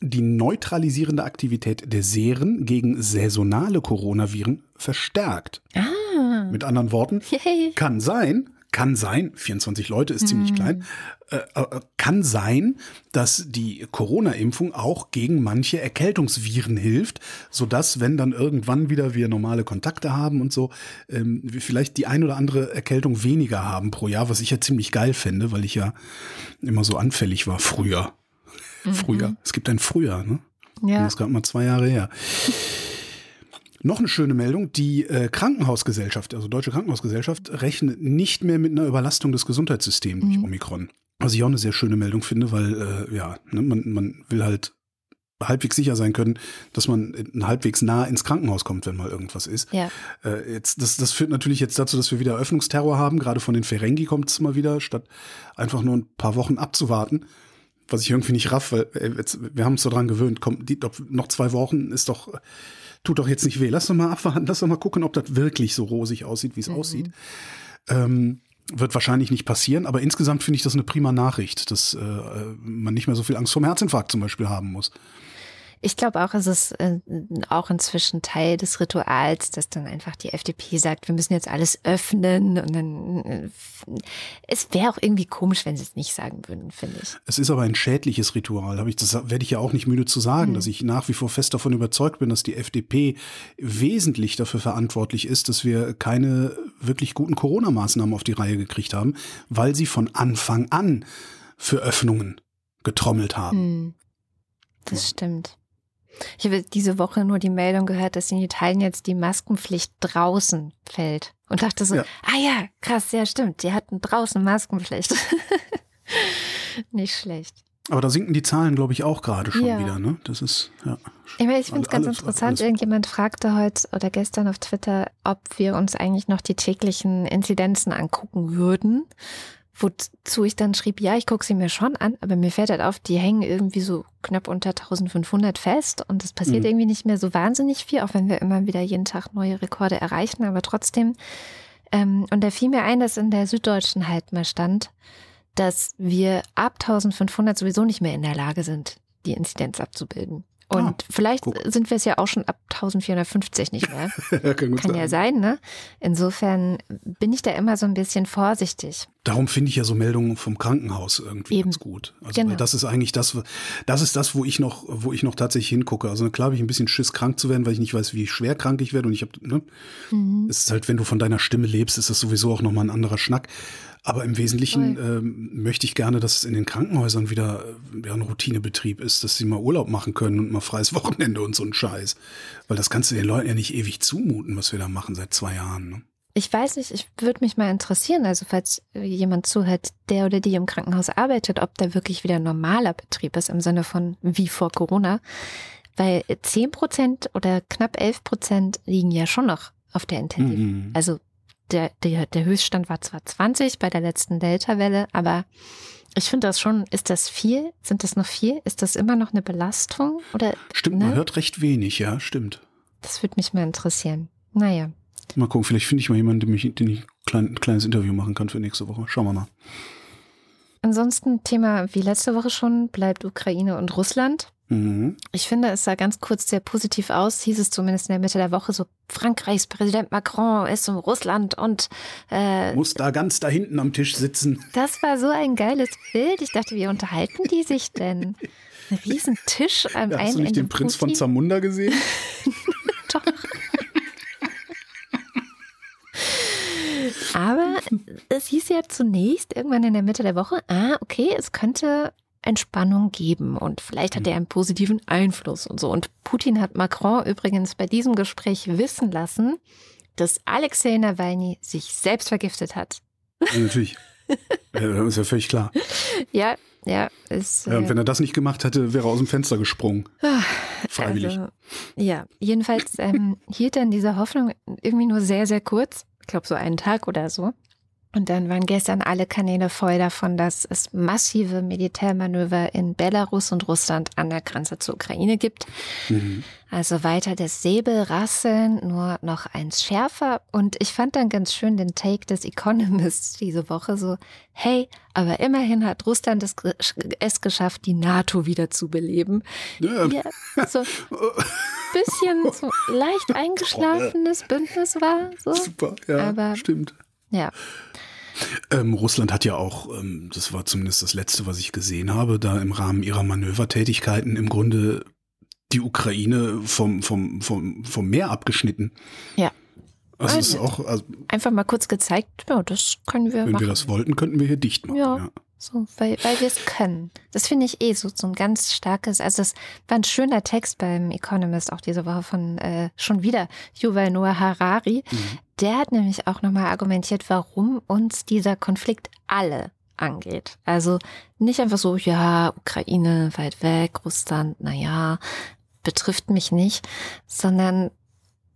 die neutralisierende Aktivität der Seren gegen saisonale Coronaviren verstärkt. Ah, Mit anderen Worten, yay. kann sein, kann sein, 24 Leute ist ziemlich klein, äh, äh, kann sein, dass die Corona-Impfung auch gegen manche Erkältungsviren hilft, sodass, wenn dann irgendwann wieder wir normale Kontakte haben und so, ähm, wir vielleicht die ein oder andere Erkältung weniger haben pro Jahr, was ich ja ziemlich geil fände, weil ich ja immer so anfällig war früher. Früher. Es gibt ein Frühjahr, ne? Ja. Das ist gerade mal zwei Jahre her. Noch eine schöne Meldung, die äh, Krankenhausgesellschaft, also Deutsche Krankenhausgesellschaft, rechnet nicht mehr mit einer Überlastung des Gesundheitssystems durch Omikron. Was ich auch eine sehr schöne Meldung finde, weil äh, ja, ne, man, man will halt halbwegs sicher sein können, dass man äh, halbwegs nah ins Krankenhaus kommt, wenn mal irgendwas ist. Ja. Äh, jetzt, das, das führt natürlich jetzt dazu, dass wir wieder Eröffnungsterror haben. Gerade von den Ferengi kommt es mal wieder, statt einfach nur ein paar Wochen abzuwarten. Was ich irgendwie nicht raff, weil ey, jetzt, wir haben uns so dran gewöhnt. Komm, die, noch zwei Wochen ist doch, tut doch jetzt nicht weh. Lass doch mal abwarten, lass doch mal gucken, ob das wirklich so rosig aussieht, wie es aussieht. Ähm, wird wahrscheinlich nicht passieren, aber insgesamt finde ich das eine prima Nachricht, dass äh, man nicht mehr so viel Angst vor dem Herzinfarkt zum Beispiel haben muss. Ich glaube auch, es ist äh, auch inzwischen Teil des Rituals, dass dann einfach die FDP sagt, wir müssen jetzt alles öffnen und dann äh, es wäre auch irgendwie komisch, wenn sie es nicht sagen würden, finde ich. Es ist aber ein schädliches Ritual, habe ich das werde ich ja auch nicht müde zu sagen, dass ich nach wie vor fest davon überzeugt bin, dass die FDP wesentlich dafür verantwortlich ist, dass wir keine wirklich guten Corona-Maßnahmen auf die Reihe gekriegt haben, weil sie von Anfang an für Öffnungen getrommelt haben. Hm. Das stimmt. Ich habe diese Woche nur die Meldung gehört, dass in Italien jetzt die Maskenpflicht draußen fällt. Und dachte so, Ja. ah ja, krass, ja stimmt, die hatten draußen Maskenpflicht. (laughs) Nicht schlecht. Aber da sinken die Zahlen, glaube ich, auch gerade schon Ja. wieder. Ne? Das ist, ja. Ich, meine, ich finde es ganz Alles- interessant. alles- Irgendjemand fragte heute oder gestern auf Twitter, ob wir uns eigentlich noch die täglichen Inzidenzen angucken würden. Wozu ich dann schrieb, ja, ich gucke sie mir schon an, aber mir fällt halt auf, die hängen irgendwie so knapp unter 1500 fest und es passiert Mhm. irgendwie nicht mehr so wahnsinnig viel, auch wenn wir immer wieder jeden Tag neue Rekorde erreichen, aber trotzdem. Ähm, und da fiel mir ein, dass in der Süddeutschen halt mal stand, dass wir ab 1500 sowieso nicht mehr in der Lage sind, die Inzidenz abzubilden. Und Ah, vielleicht guck. sind wir es ja auch schon ab 1450 nicht mehr. (laughs) kann Kann ja sein, ne? Insofern bin ich da immer so ein bisschen vorsichtig. Darum finde ich ja so Meldungen vom Krankenhaus irgendwie Eben. ganz gut. Also Genau. das ist eigentlich das, das ist das, wo ich noch, wo ich noch tatsächlich hingucke. Also klar habe ich ein bisschen Schiss, krank zu werden, weil ich nicht weiß, wie schwer krank ich werde. Und ich habe, ne, Mhm. es ist halt, wenn du von deiner Stimme lebst, ist das sowieso auch nochmal ein anderer Schnack. Aber im Wesentlichen ähm, möchte ich gerne, dass es in den Krankenhäusern wieder ja, ein Routinebetrieb ist, dass sie mal Urlaub machen können und mal freies (laughs) Wochenende und so ein Scheiß. Weil das kannst du den Leuten ja nicht ewig zumuten, was wir da machen seit zwei Jahren. Ne? Ich weiß nicht, ich würde mich mal interessieren, also falls jemand zuhört, der oder die im Krankenhaus arbeitet, ob da wirklich wieder normaler Betrieb ist im Sinne von wie vor Corona. Weil 10 Prozent oder knapp 11 Prozent liegen ja schon noch auf der Intensiv. Mhm. Also der, der, der Höchststand war zwar 20 bei der letzten Delta-Welle, aber ich finde das schon, ist das viel? Sind das noch viel? Ist das immer noch eine Belastung? Oder Stimmt, man ne? hört recht wenig, ja, stimmt. das würde mich mal interessieren. Naja. Mal gucken, vielleicht finde ich mal jemanden, den ich, den ich ein klein, ein kleines Interview machen kann für nächste Woche. Schauen wir mal. Ansonsten Thema wie letzte Woche schon bleibt Ukraine und Russland. Mhm. Ich finde, es sah ganz kurz sehr positiv aus, hieß es zumindest in der Mitte der Woche, so Frankreichs Präsident Macron ist in Russland und äh, Muss da ganz da hinten am Tisch sitzen. das war so ein geiles Bild. Ich dachte, wie unterhalten die sich denn? Ein riesen Tisch am Ja, einen hast du nicht den Prinz von Putin. Zamunda gesehen? (laughs) Doch. Aber es hieß ja zunächst irgendwann in der Mitte der Woche, ah, okay, es könnte Entspannung geben und vielleicht hat er einen positiven Einfluss und so. Und Putin hat Macron übrigens bei diesem Gespräch wissen lassen, dass Alexei Nawalny sich selbst vergiftet hat. Ja, natürlich. (laughs) Das ist ja völlig klar. Ja, ja, ist. Ja, und äh, wenn er das nicht gemacht hätte, wäre er aus dem Fenster gesprungen. Freiwillig. Also, ja, jedenfalls ähm, hielt dann diese Hoffnung irgendwie nur sehr, sehr kurz. Ich glaube, so einen Tag oder so. Und dann waren gestern alle Kanäle voll davon, dass es massive Militärmanöver in Belarus und Russland an der Grenze zur Ukraine gibt. Mhm. Also weiter das Säbelrasseln, nur noch eins schärfer. Und ich fand dann ganz schön den Take des Economists (laughs) diese Woche so, hey, aber immerhin hat Russland es, es geschafft, die NATO wieder zu beleben. Ja, Ja, so (laughs) bisschen so leicht eingeschlafenes Bündnis war. So. super, ja, Aber- stimmt. Ja, Ähm, Russland hat ja auch, ähm, das war zumindest das letzte, was ich gesehen habe, da im Rahmen ihrer Manövertätigkeiten im Grunde die Ukraine vom, vom, vom, vom Meer abgeschnitten. Ja. Also es ist Also, auch, also, einfach mal kurz gezeigt, ja, das können wir wenn machen. wir das wollten, könnten wir hier dicht machen. Ja. Ja. So, weil, weil wir es können. Das finde ich eh so, so ein ganz starkes, also das war ein schöner Text beim Economist auch diese Woche von äh, schon wieder Yuval Noah Harari. Mhm. Der hat nämlich auch nochmal argumentiert, warum uns dieser Konflikt alle angeht. Also nicht einfach so, ja, Ukraine weit weg, Russland, na ja, betrifft mich nicht, sondern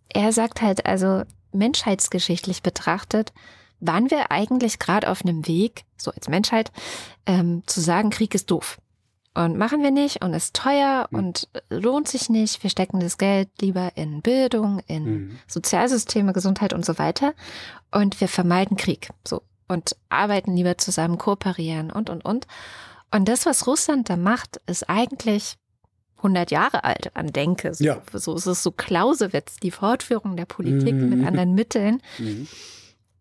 er sagt halt, also menschheitsgeschichtlich betrachtet, waren wir eigentlich gerade auf einem Weg, so als Menschheit, ähm, zu sagen, Krieg ist doof. Und machen wir nicht und ist teuer Hm. und lohnt sich nicht. Wir stecken das Geld lieber in Bildung, in Mhm. Sozialsysteme, Gesundheit und so weiter. Und wir vermeiden Krieg. So. Und arbeiten lieber zusammen, kooperieren und, und, und. Und das, was Russland da macht, ist eigentlich 100 Jahre alt an Denke. So, Ja. so es ist so Clausewitz, die Fortführung der Politik Mhm. mit anderen Mitteln. Mhm.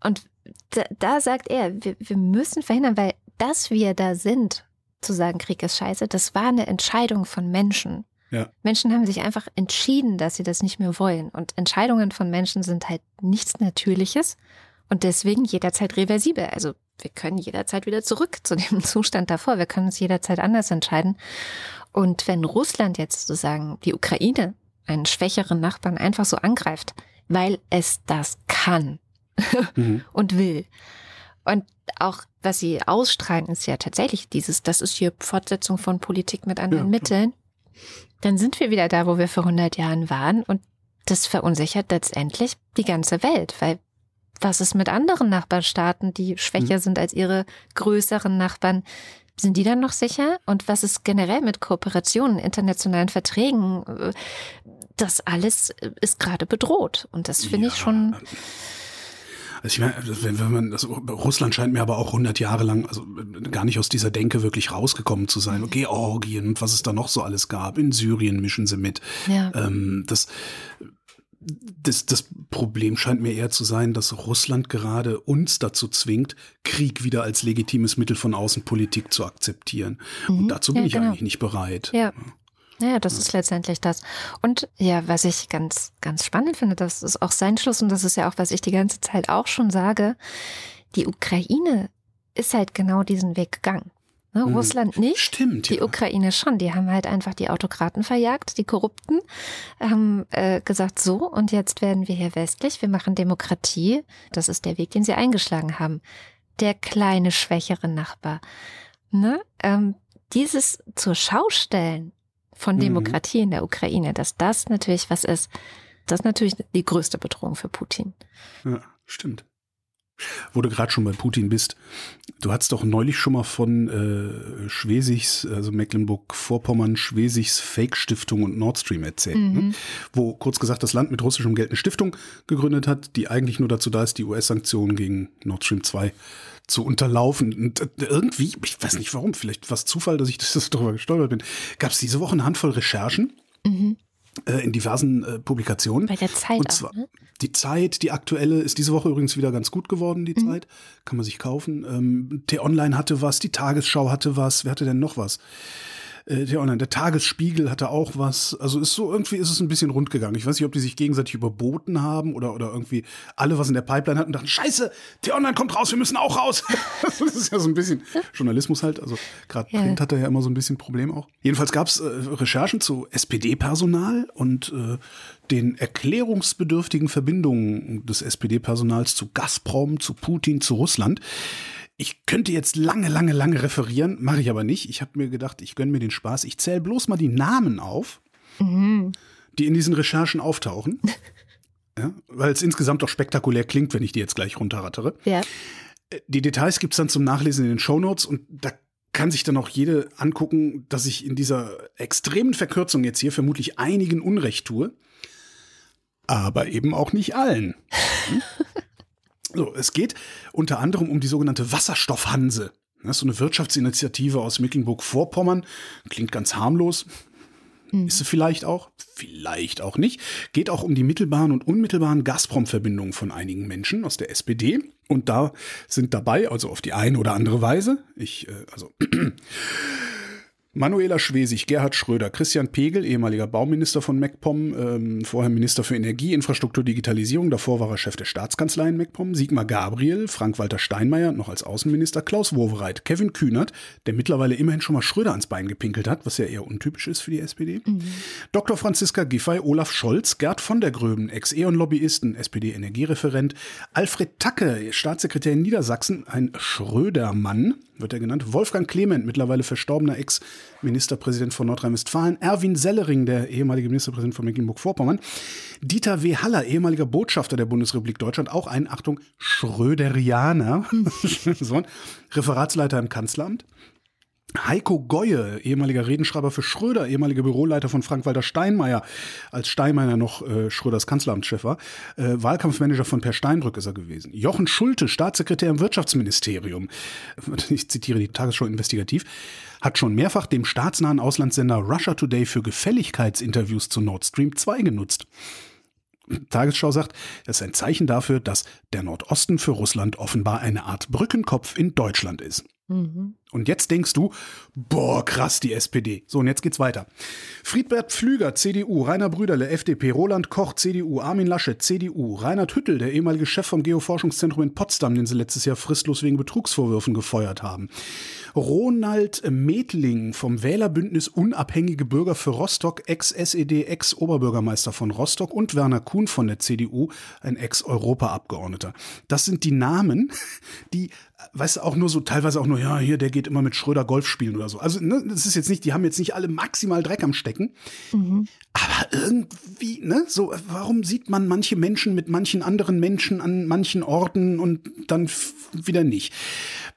Und da, da sagt er, wir, wir müssen verhindern, weil dass wir da sind, zu sagen, Krieg ist scheiße, das war eine Entscheidung von Menschen. Ja. Menschen haben sich einfach entschieden, dass sie das nicht mehr wollen. Und Entscheidungen von Menschen sind halt nichts Natürliches und deswegen jederzeit reversibel. Also wir können jederzeit wieder zurück zu dem (laughs) Zustand davor. Wir können uns jederzeit anders entscheiden. Und wenn Russland jetzt sozusagen die Ukraine, einen schwächeren Nachbarn, einfach so angreift, weil es das kann, Mhm. (laughs) und will. Und auch was sie ausstrahlen, ist ja tatsächlich dieses, das ist hier Fortsetzung von Politik mit anderen ja. Mitteln. Dann sind wir wieder da, wo wir vor 100 Jahren waren und das verunsichert letztendlich die ganze Welt, weil was ist mit anderen Nachbarstaaten, die schwächer mhm. sind als ihre größeren Nachbarn? Sind die dann noch sicher? Und was ist generell mit Kooperationen, internationalen Verträgen? Das alles ist gerade bedroht. Und das finde ja. ich schon. Also ich meine, wenn, wenn man das, Russland scheint mir aber auch 100 Jahre lang also gar nicht aus dieser Denke wirklich rausgekommen zu sein. Und Georgien und was es da noch so alles gab. In Syrien mischen sie mit. Ja. Ähm, das das, das Problem scheint mir eher zu sein, dass Russland gerade uns dazu zwingt, Krieg wieder als legitimes Mittel von Außenpolitik zu akzeptieren. Mhm. Und dazu bin ja, ich genau. eigentlich nicht bereit. Ja. Naja, das ist letztendlich das. Und ja, was ich ganz, ganz spannend finde, das ist auch sein Schluss und das ist ja auch, was ich die ganze Zeit auch schon sage. Die Ukraine ist halt genau diesen Weg gegangen. Ne, mhm. Russland nicht. Stimmt. Die ja. Ukraine schon. Die haben halt einfach die Autokraten verjagt, die Korrupten, haben äh, gesagt, so, und jetzt werden wir hier westlich, wir machen Demokratie. Das ist der Weg, den sie eingeschlagen haben. Der kleine, schwächere Nachbar. Ne? Ähm, dieses zur Schaustellen von mhm. Demokratie in der Ukraine, dass das natürlich was ist, das ist natürlich die größte Bedrohung für Putin. Ja, stimmt wo du gerade schon bei Putin bist. Du hast doch neulich schon mal von äh, Schwesigs, also Mecklenburg-Vorpommern, Schwesigs Fake-Stiftung und Nord Stream erzählt. Ne? Mhm. Ne? Wo kurz gesagt das Land mit russischem Geld eine Stiftung gegründet hat, die eigentlich nur dazu da ist, die US-Sanktionen gegen Nord Stream 2 zu unterlaufen. Und äh, irgendwie, ich weiß nicht warum, vielleicht war es Zufall, dass ich (laughs) das darüber gestolpert bin, gab es diese Woche eine Handvoll Recherchen. Mhm äh, in diversen äh, Publikationen. Bei der Zeit. Und zwar auch, ne? die Zeit, die aktuelle, ist diese Woche übrigens wieder ganz gut geworden, die mhm. Zeit. Kann man sich kaufen. Ähm, T-Online hatte was, die Tagesschau hatte was. Wer hatte denn noch was? Äh, der Online, der Tagesspiegel hatte auch was. Also ist so, irgendwie ist es ein bisschen rund gegangen. Ich weiß nicht, ob die sich gegenseitig überboten haben oder, oder irgendwie alle was in der Pipeline hatten und dachten, scheiße, der Online kommt raus, wir müssen auch raus. (laughs) das ist ja so ein bisschen Journalismus halt. Also gerade ja. Print hat da ja immer so ein bisschen Problem auch. Jedenfalls gab es äh, Recherchen zu SPD-Personal und äh, den erklärungsbedürftigen Verbindungen des SPD-Personals zu Gazprom, zu Putin, zu Russland. Ich könnte jetzt lange, lange, lange referieren, mache ich aber nicht. Ich habe mir gedacht, ich gönne mir den Spaß. Ich zähle bloß mal die Namen auf, mhm. die in diesen Recherchen auftauchen. (laughs) ja, weil es insgesamt doch spektakulär klingt, wenn ich die jetzt gleich runterrattere. Ja. Äh, die Details gibt es dann zum Nachlesen in den Shownotes und da kann sich dann auch jede angucken, dass ich in dieser extremen Verkürzung jetzt hier vermutlich einigen Unrecht tue. Aber eben auch nicht allen. (laughs) So, es geht unter anderem um die sogenannte Wasserstoffhanse. Das ist so eine Wirtschaftsinitiative aus Mecklenburg-Vorpommern. Klingt ganz harmlos. Mhm. Ist sie vielleicht auch? Vielleicht auch nicht. Geht auch um die mittelbaren und unmittelbaren Gazprom-Verbindungen von einigen Menschen aus der SPD. Und da sind dabei, also auf die eine oder andere Weise, ich, äh, also Manuela Schwesig, Gerhard Schröder, Christian Pegel, ehemaliger Bauminister von MacPom, ähm, vorher Minister für Energie, Infrastruktur, Digitalisierung, davor war er Chef der Staatskanzlei in MacPom, Sigmar Gabriel, Frank-Walter Steinmeier, noch als Außenminister, Klaus Wowereit, Kevin Kühnert, der mittlerweile immerhin schon mal Schröder ans Bein gepinkelt hat, was ja eher untypisch ist für die SPD, mhm. Dr. Franziska Giffey, Olaf Scholz, Gerd von der Gröben, Ex-E.ON-Lobbyisten, SPD-Energiereferent, Alfred Tacke, Staatssekretär in Niedersachsen, ein Schrödermann, wird er genannt. Wolfgang Clement, mittlerweile verstorbener Ex-Ministerpräsident von Nordrhein-Westfalen. Erwin Sellering, der ehemalige Ministerpräsident von Mecklenburg-Vorpommern. Dieter W. Haller, ehemaliger Botschafter der Bundesrepublik Deutschland, auch ein, Achtung, Schröderianer. (laughs) Referatsleiter im Kanzleramt. Heiko Goye, ehemaliger Redenschreiber für Schröder, ehemaliger Büroleiter von Frank-Walter Steinmeier, als Steinmeier noch äh, Schröders Kanzleramtschef war. Äh, Wahlkampfmanager von Per Steinbrück ist er gewesen. Jochen Schulte, Staatssekretär im Wirtschaftsministerium, (laughs) ich zitiere die Tagesschau investigativ, hat schon mehrfach dem staatsnahen Auslandssender Russia Today für Gefälligkeitsinterviews zu Nord Stream 2 genutzt. Tagesschau sagt, es ist ein Zeichen dafür, dass der Nordosten für Russland offenbar eine Art Brückenkopf in Deutschland ist. Mhm. Und jetzt denkst du, boah, krass, die SPD. So, und jetzt geht's weiter. Friedbert Pflüger, CDU, Rainer Brüderle, FDP, Roland Koch, CDU, Armin Laschet, CDU, Reinhard Hüttel, der ehemalige Chef vom Geoforschungszentrum in Potsdam, den sie letztes Jahr fristlos wegen Betrugsvorwürfen gefeuert haben. Ronald Medling vom Wählerbündnis Unabhängige Bürger für Rostock, Ex-SED, Ex-Oberbürgermeister von Rostock und Werner Kuhn von der CDU, ein Ex-Europaabgeordneter. Das sind die Namen, die weißt du, auch nur so, teilweise auch nur, ja, hier, der geht immer mit Schröder Golf spielen oder so. Also, ne, das ist jetzt nicht, die haben jetzt nicht alle maximal Dreck am Stecken. Mhm. Aber irgendwie, ne, so, warum sieht man manche Menschen mit manchen anderen Menschen an manchen Orten und dann wieder nicht?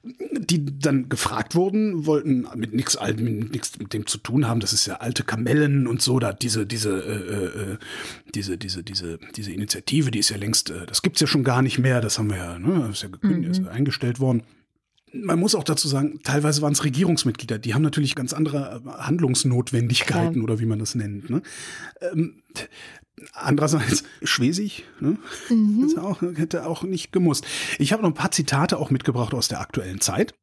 Die dann gefragt wurden, wollten mit nichts mit nichts mit dem zu tun haben, das ist ja alte Kamellen und so, da diese, diese, äh, äh, diese, diese, diese, diese Initiative, die ist ja längst, äh, das gibt's ja schon gar nicht mehr, das haben wir ja, ne, ist ja gekündigt, mhm. ist ja eingestellt worden man muss auch dazu sagen, teilweise waren es Regierungsmitglieder, die haben natürlich ganz andere äh, Handlungsnotwendigkeiten ja. oder wie man das nennt. Ne? Ähm, andererseits Schwesig, ne? Mhm. Auch, hätte auch nicht gemusst. Ich habe noch ein paar Zitate auch mitgebracht aus der aktuellen Zeit.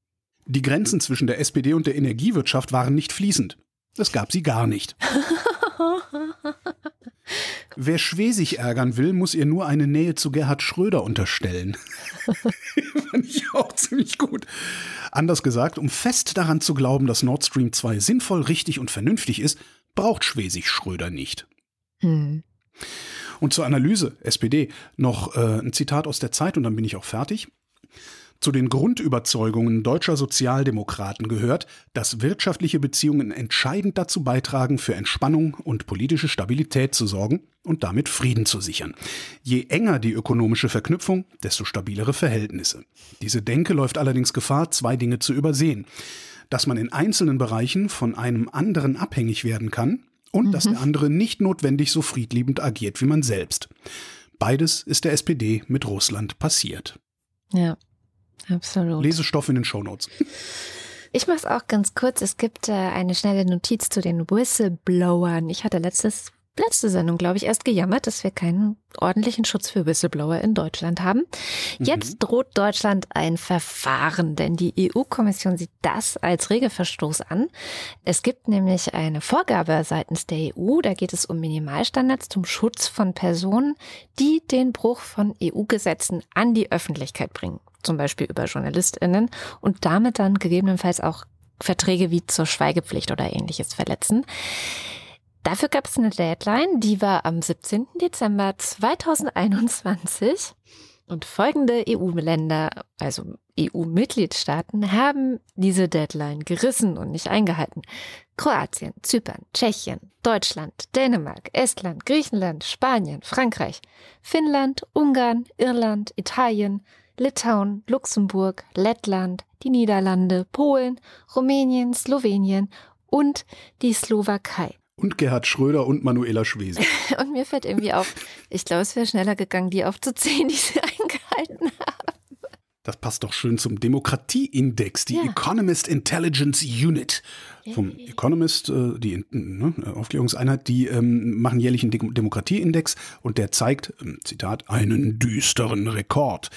Die Grenzen zwischen der SPD und der Energiewirtschaft waren nicht fließend. Es gab sie gar nicht. (laughs) Wer Schwesig ärgern will, muss ihr nur eine Nähe zu Gerhard Schröder unterstellen. (laughs) Fand ich auch ziemlich gut. Anders gesagt, um fest daran zu glauben, dass Nord Stream 2 sinnvoll, richtig und vernünftig ist, braucht Schwesig Schröder nicht. Hm. Und zur Analyse, SPD, noch äh, ein Zitat aus der Zeit und dann bin ich auch fertig. Zu den Grundüberzeugungen deutscher Sozialdemokraten gehört, dass wirtschaftliche Beziehungen entscheidend dazu beitragen, für Entspannung und politische Stabilität zu sorgen und damit Frieden zu sichern. Je enger die ökonomische Verknüpfung, desto stabilere Verhältnisse. Diese Denke läuft allerdings Gefahr, zwei Dinge zu übersehen. Dass man in einzelnen Bereichen von einem anderen abhängig werden kann und mhm. dass der andere nicht notwendig so friedliebend agiert wie man selbst. Beides ist der SPD mit Russland passiert. Ja. Absolut. Lesestoff in den Shownotes. Ich mache es auch ganz kurz. Es gibt äh, eine schnelle Notiz zu den Whistleblowern. Ich hatte letztes, letzte Sendung, glaube ich, erst gejammert, dass wir keinen ordentlichen Schutz für Whistleblower in Deutschland haben. Jetzt mhm. droht Deutschland ein Verfahren, denn die EU-Kommission sieht das als Regelverstoß an. Es gibt nämlich eine Vorgabe seitens der EU, da geht es um Minimalstandards zum Schutz von Personen, die den Bruch von EU-Gesetzen an die Öffentlichkeit bringen zum Beispiel über JournalistInnen und damit dann gegebenenfalls auch Verträge wie zur Schweigepflicht oder ähnliches verletzen. Dafür gab es eine Deadline, die war am 17. Dezember 2021. Und folgende EU-Länder, also EU-Mitgliedstaaten, haben diese Deadline gerissen und nicht eingehalten. Kroatien, Zypern, Tschechien, Deutschland, Dänemark, Estland, Griechenland, Spanien, Frankreich, Finnland, Ungarn, Irland, Italien, Litauen, Luxemburg, Lettland, die Niederlande, Polen, Rumänien, Slowenien und die Slowakei. Und Gerhard Schröder und Manuela Schwesig. (laughs) und mir fällt irgendwie auf, ich glaube, es wäre schneller gegangen, die aufzuzählen, die sie (laughs) eingehalten haben. Das passt doch schön zum Demokratieindex, die ja. Economist Intelligence Unit. Vom Economist, äh, die ne, Aufklärungseinheit, die ähm, machen jährlich einen Demokratieindex und der zeigt, ähm, Zitat, einen düsteren Rekord.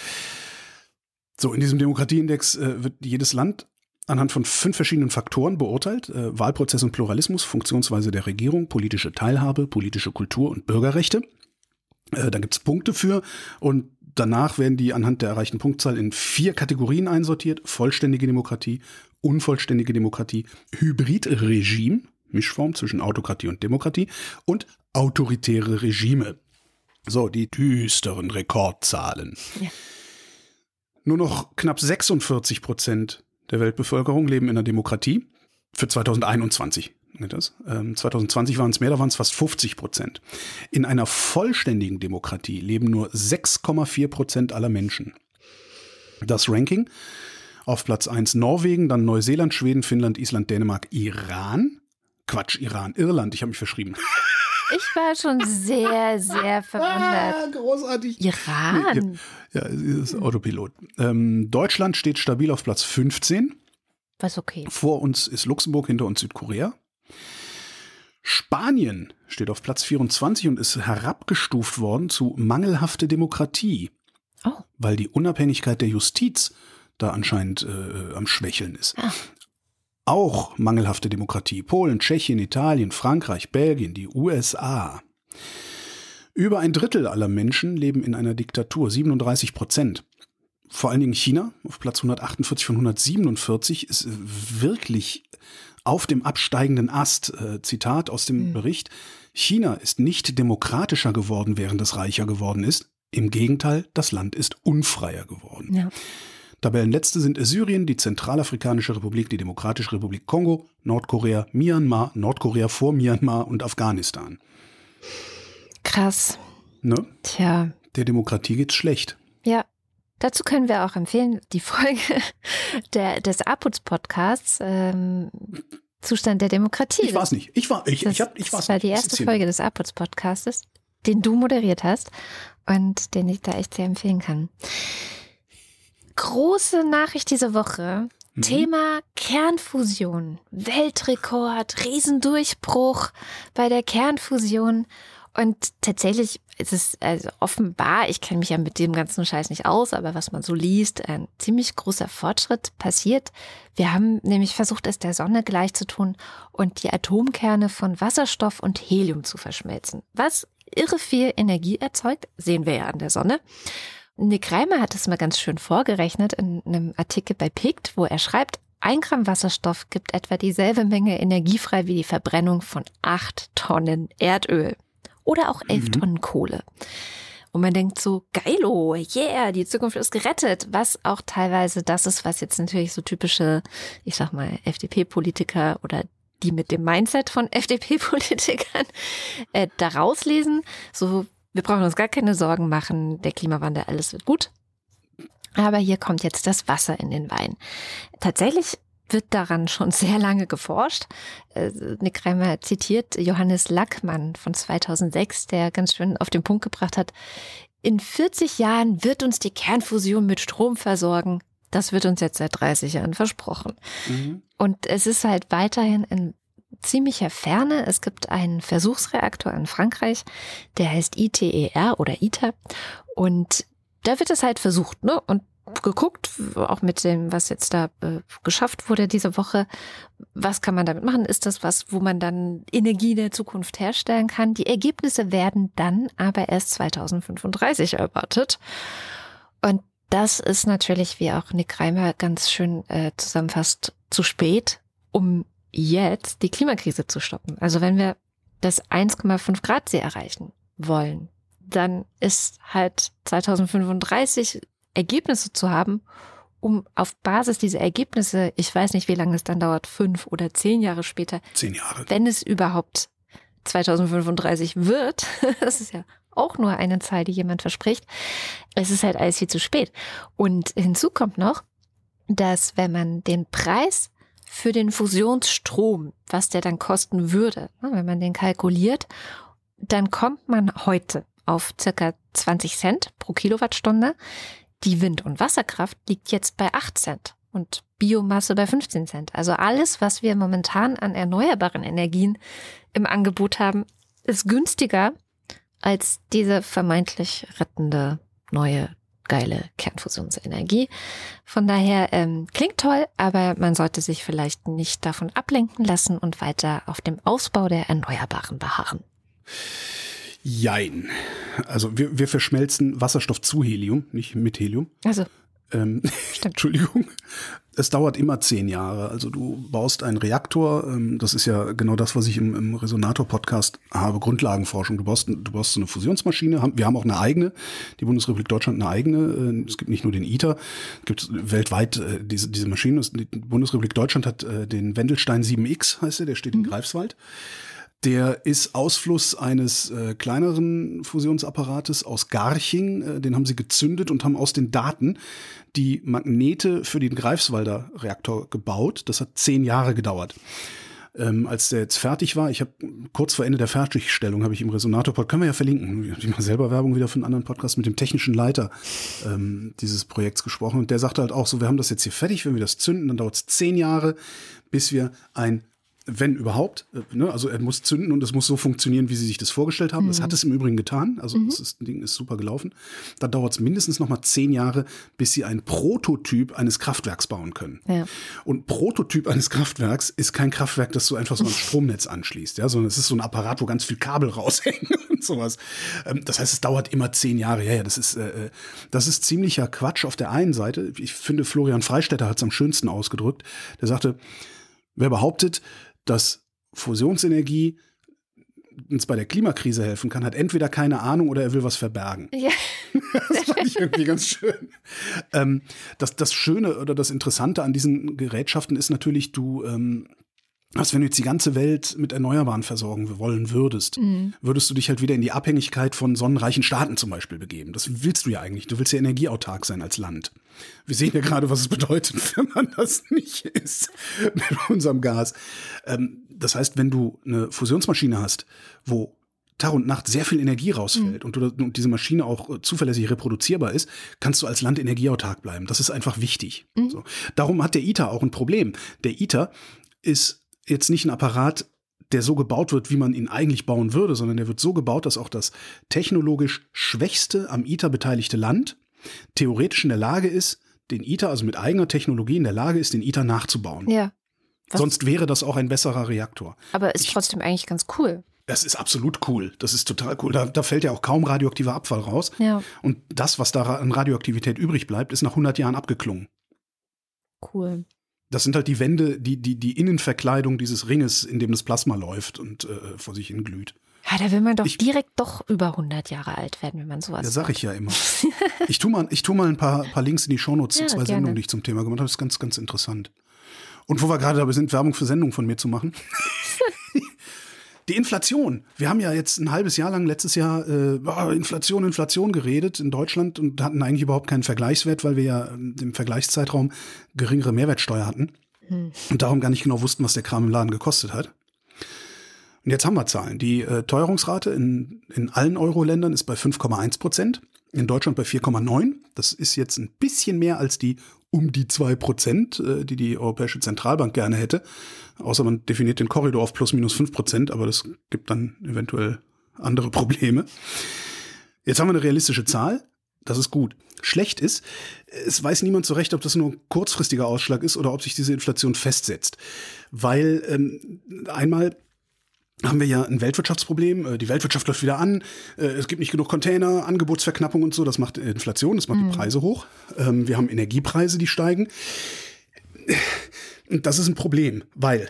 So, in diesem Demokratieindex äh, wird jedes Land anhand von fünf verschiedenen Faktoren beurteilt. Äh, Wahlprozess und Pluralismus, Funktionsweise der Regierung, politische Teilhabe, politische Kultur und Bürgerrechte. Äh, da gibt es Punkte für und danach werden die anhand der erreichten Punktzahl in vier Kategorien einsortiert. Vollständige Demokratie, unvollständige Demokratie, Hybridregime, Mischform zwischen Autokratie und Demokratie und autoritäre Regime. So, die düsteren Rekordzahlen. Ja. Nur noch knapp 46 Prozent der Weltbevölkerung leben in einer Demokratie. Für 2021 das. Ähm, 2020 waren es mehr, da waren es fast 50 Prozent. In einer vollständigen Demokratie leben nur 6,4 Prozent aller Menschen. Das Ranking auf Platz 1 Norwegen, dann Neuseeland, Schweden, Finnland, Island, Dänemark, Iran. Quatsch, Iran, Irland, ich habe mich verschrieben. Ich war schon sehr, sehr (laughs) verwundert. Ah, großartig. Iran. Ja, ja ist Autopilot. Ähm, Deutschland steht stabil auf Platz 15. Was okay. Vor uns ist Luxemburg, hinter uns Südkorea. Spanien steht auf Platz 24 und ist herabgestuft worden zu mangelhafte Demokratie. Oh. Weil die Unabhängigkeit der Justiz da anscheinend äh, am Schwächeln ist. Ah. Auch mangelhafte Demokratie. Polen, Tschechien, Italien, Frankreich, Belgien, die USA. Über ein Drittel aller Menschen leben in einer Diktatur, 37 Prozent. Vor allen Dingen China auf Platz 148 von 147 ist wirklich auf dem absteigenden Ast. Äh, Zitat aus dem mhm. Bericht. China ist nicht demokratischer geworden, während es reicher geworden ist. Im Gegenteil, das Land ist unfreier geworden. Ja. Tabellenletzte sind Syrien, die Zentralafrikanische Republik, die Demokratische Republik Kongo, Nordkorea, Myanmar, Nordkorea vor Myanmar und Afghanistan. Krass. Ne? Tja. Der Demokratie geht's schlecht. Ja. Dazu können wir auch empfehlen, die Folge (laughs) der, des Aputz-Podcasts, ähm, Zustand der Demokratie. Ich weiß nicht. Ich war, ich, das, ich, hab, ich das war die erste Folge des Aputz-Podcastes, den du moderiert hast und den ich da echt sehr empfehlen kann. Große Nachricht diese Woche. Mhm. Thema Kernfusion. Weltrekord, Riesendurchbruch bei der Kernfusion. Und tatsächlich ist es also offenbar, ich kenne mich ja mit dem ganzen Scheiß nicht aus, aber was man so liest, ein ziemlich großer Fortschritt passiert. Wir haben nämlich versucht, es der Sonne gleich zu tun und die Atomkerne von Wasserstoff und Helium zu verschmelzen. Was irre viel Energie erzeugt, sehen wir ja an der Sonne. Nick Reimer hat es mal ganz schön vorgerechnet in einem Artikel bei PICT, wo er schreibt, ein Gramm Wasserstoff gibt etwa dieselbe Menge Energie frei wie die Verbrennung von acht Tonnen Erdöl oder auch elf mhm. Tonnen Kohle. Und man denkt so, geilo, yeah, die Zukunft ist gerettet, was auch teilweise das ist, was jetzt natürlich so typische, ich sag mal, FDP-Politiker oder die mit dem Mindset von (laughs) FDP-Politikern äh, daraus lesen. So, wir brauchen uns gar keine Sorgen machen, der Klimawandel, alles wird gut. Aber hier kommt jetzt das Wasser in den Wein. Tatsächlich wird daran schon sehr lange geforscht. Äh, Nick Reimer zitiert Johannes Lackmann von 2006, der ganz schön auf den Punkt gebracht hat, in 40 Jahren wird uns die Kernfusion mit Strom versorgen. Das wird uns jetzt seit 30 Jahren versprochen. Mhm. Und es ist halt weiterhin in ziemlicher Ferne. Es gibt einen Versuchsreaktor in Frankreich, der heißt ITER oder ITER. Und da wird es halt versucht, ne? Und geguckt, auch mit dem, was jetzt da äh, geschafft wurde diese Woche. Was kann man damit machen? Ist das was, wo man dann Energie der Zukunft herstellen kann? Die Ergebnisse werden dann aber erst 2035 erwartet. Und das ist natürlich, wie auch Nick Reimer ganz schön äh, zusammenfasst, zu spät, um jetzt die Klimakrise zu stoppen. Also wenn wir das 1,5 Grad See erreichen wollen, dann ist halt 2035 Ergebnisse zu haben, um auf Basis dieser Ergebnisse, ich weiß nicht, wie lange es dann dauert, fünf oder zehn Jahre später, zehn Jahre, wenn es überhaupt 2035 wird, (laughs) das ist ja auch nur eine Zahl, die jemand verspricht, es ist halt alles viel zu spät. Und hinzu kommt noch, dass wenn man den Preis für den Fusionsstrom, was der dann kosten würde, ne, wenn man den kalkuliert, dann kommt man heute auf circa 20 Cent pro Kilowattstunde. Die Wind- und Wasserkraft liegt jetzt bei 8 Cent und Biomasse bei 15 Cent. Also alles, was wir momentan an erneuerbaren Energien im Angebot haben, ist günstiger als diese vermeintlich rettende neue geile Kernfusionsenergie. Von daher ähm, klingt toll, aber man sollte sich vielleicht nicht davon ablenken lassen und weiter auf dem Ausbau der Erneuerbaren beharren. Jein. Also wir, wir verschmelzen Wasserstoff zu Helium, nicht mit Helium. Also. Ähm, (laughs) Entschuldigung. Es dauert immer zehn Jahre. Also du baust einen Reaktor, ähm, das ist ja genau das, was ich im, im Resonator-Podcast habe, Grundlagenforschung. Du baust, du baust so eine Fusionsmaschine. Wir haben auch eine eigene, die Bundesrepublik Deutschland eine eigene. Äh, es gibt nicht nur den ITER, es gibt weltweit äh, diese, diese Maschine. Die Bundesrepublik Deutschland hat äh, den Wendelstein 7X, heißt der, der steht mhm. in Greifswald. Der ist Ausfluss eines äh, kleineren Fusionsapparates aus Garching. Äh, den haben sie gezündet und haben aus den Daten die Magnete für den Greifswalder Reaktor gebaut. Das hat zehn Jahre gedauert. Ähm, als der jetzt fertig war, ich habe kurz vor Ende der Fertigstellung, habe ich im Resonator-Pod, können wir ja verlinken, ich mache selber Werbung wieder für einen anderen Podcast mit dem technischen Leiter ähm, dieses Projekts gesprochen und der sagte halt auch so, wir haben das jetzt hier fertig, wenn wir das zünden, dann dauert es zehn Jahre, bis wir ein wenn überhaupt. Äh, ne? Also er muss zünden und es muss so funktionieren, wie sie sich das vorgestellt haben. Mhm. Das hat es im Übrigen getan. Also mhm. das, ist, das Ding ist super gelaufen. Dann dauert es mindestens noch mal zehn Jahre, bis sie ein Prototyp eines Kraftwerks bauen können. Ja. Und Prototyp eines Kraftwerks ist kein Kraftwerk, das du einfach so ans (laughs) Stromnetz anschließt, ja, sondern es ist so ein Apparat, wo ganz viel Kabel (laughs) raushängen und sowas. Ähm, das heißt, es dauert immer zehn Jahre. Ja, ja, das ist, äh, äh, das ist ziemlicher Quatsch auf der einen Seite. Ich finde, Florian Freistetter hat es am schönsten ausgedrückt. Der sagte, wer behauptet, dass Fusionsenergie uns bei der Klimakrise helfen kann, hat entweder keine Ahnung oder er will was verbergen. Ja. (laughs) das fand ich irgendwie ganz schön. Ähm, das, das Schöne oder das Interessante an diesen Gerätschaften ist natürlich, du ähm, was, wenn du jetzt die ganze Welt mit Erneuerbaren versorgen wollen würdest, mhm. würdest du dich halt wieder in die Abhängigkeit von sonnenreichen Staaten zum Beispiel begeben. Das willst du ja eigentlich. Du willst ja energieautark sein als Land. Wir sehen ja gerade, was es bedeutet, (laughs) wenn man das nicht ist mit unserem Gas. Ähm, das heißt, wenn du eine Fusionsmaschine hast, wo Tag und Nacht sehr viel Energie rausfällt mhm. und, du, und, diese Maschine auch äh, zuverlässig reproduzierbar ist, kannst du als Land energieautark bleiben. Das ist einfach wichtig. Mhm. So. Darum hat der ITER auch ein Problem. Der ITER ist jetzt nicht ein Apparat, der so gebaut wird, wie man ihn eigentlich bauen würde, sondern der wird so gebaut, dass auch das technologisch schwächste am ITER beteiligte Land theoretisch in der Lage ist, den ITER, also mit eigener Technologie in der Lage ist, den ITER nachzubauen. Ja. Was? Sonst wäre das auch ein besserer Reaktor. Aber ist ich, trotzdem eigentlich ganz cool. Das ist absolut cool. Das ist total cool. Da, da, fällt ja auch kaum radioaktiver Abfall raus. Ja. Und das, was da an Radioaktivität übrig bleibt, ist nach 100 Jahren abgeklungen. Cool. Das sind halt die Wände, die, die, die Innenverkleidung dieses Ringes, in dem das Plasma läuft und äh, vor sich hin glüht. Ja, da will man doch ich, direkt doch über 100 Jahre alt werden, wenn man sowas Ja, sag ich ja immer. (laughs) ich tue mal, ich tu mal ein paar, paar Links in die Shownotes ja, zu zwei gerne. Sendungen, die ich zum Thema gemacht habe. Das ist ganz, ganz interessant. Und wo wir gerade dabei sind, Werbung für Sendungen von mir zu machen. (laughs) Die Inflation. Wir haben ja jetzt ein halbes Jahr lang letztes Jahr äh, Inflation, Inflation geredet in Deutschland und hatten eigentlich überhaupt keinen Vergleichswert, weil wir ja im Vergleichszeitraum geringere Mehrwertsteuer hatten hm. und darum gar nicht genau wussten, was der Kram im Laden gekostet hat. Und jetzt haben wir Zahlen. Die äh, Teuerungsrate in, in allen Euro-Ländern ist bei 5,1 Prozent, in Deutschland bei 4,9. Das ist jetzt ein bisschen mehr als die um die zwei Prozent, äh, die die Europäische Zentralbank gerne hätte. Außer man definiert den Korridor auf plus minus fünf Prozent, aber das gibt dann eventuell andere Probleme. Jetzt haben wir eine realistische Zahl. Das ist gut. Schlecht ist, es weiß niemand so recht, ob das nur ein kurzfristiger Ausschlag ist oder ob sich diese Inflation festsetzt. Weil ähm, einmal haben wir ja ein Weltwirtschaftsproblem. Äh, die Weltwirtschaft läuft wieder an. Äh, es gibt nicht genug Container, Angebotsverknappung und so. Das macht Inflation, das macht mhm. die Preise hoch. Ähm, wir haben Energiepreise, die steigen. Und das ist ein Problem, weil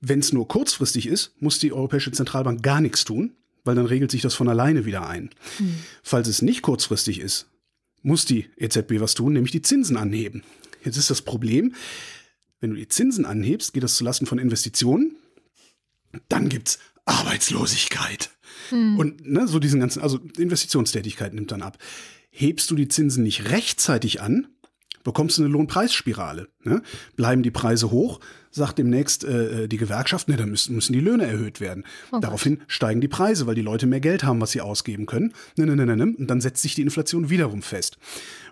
wenn es nur kurzfristig ist, muss die Europäische Zentralbank gar nichts tun, weil dann regelt sich das von alleine wieder ein. Mhm. Falls es nicht kurzfristig ist, muss die EZB was tun, nämlich die Zinsen anheben. Jetzt ist das Problem, wenn du die Zinsen anhebst, geht das zulasten von Investitionen dann gibt's Arbeitslosigkeit. Hm. Und ne, so diesen ganzen, also Investitionstätigkeit nimmt dann ab. Hebst du die Zinsen nicht rechtzeitig an, bekommst du eine Lohnpreisspirale. Ne? Bleiben die Preise hoch, sagt demnächst äh, die Gewerkschaft, ne, dann müssen, müssen die Löhne erhöht werden. Oh Daraufhin steigen die Preise, weil die Leute mehr Geld haben, was sie ausgeben können. Ne, ne, ne, ne, ne. Und dann setzt sich die Inflation wiederum fest.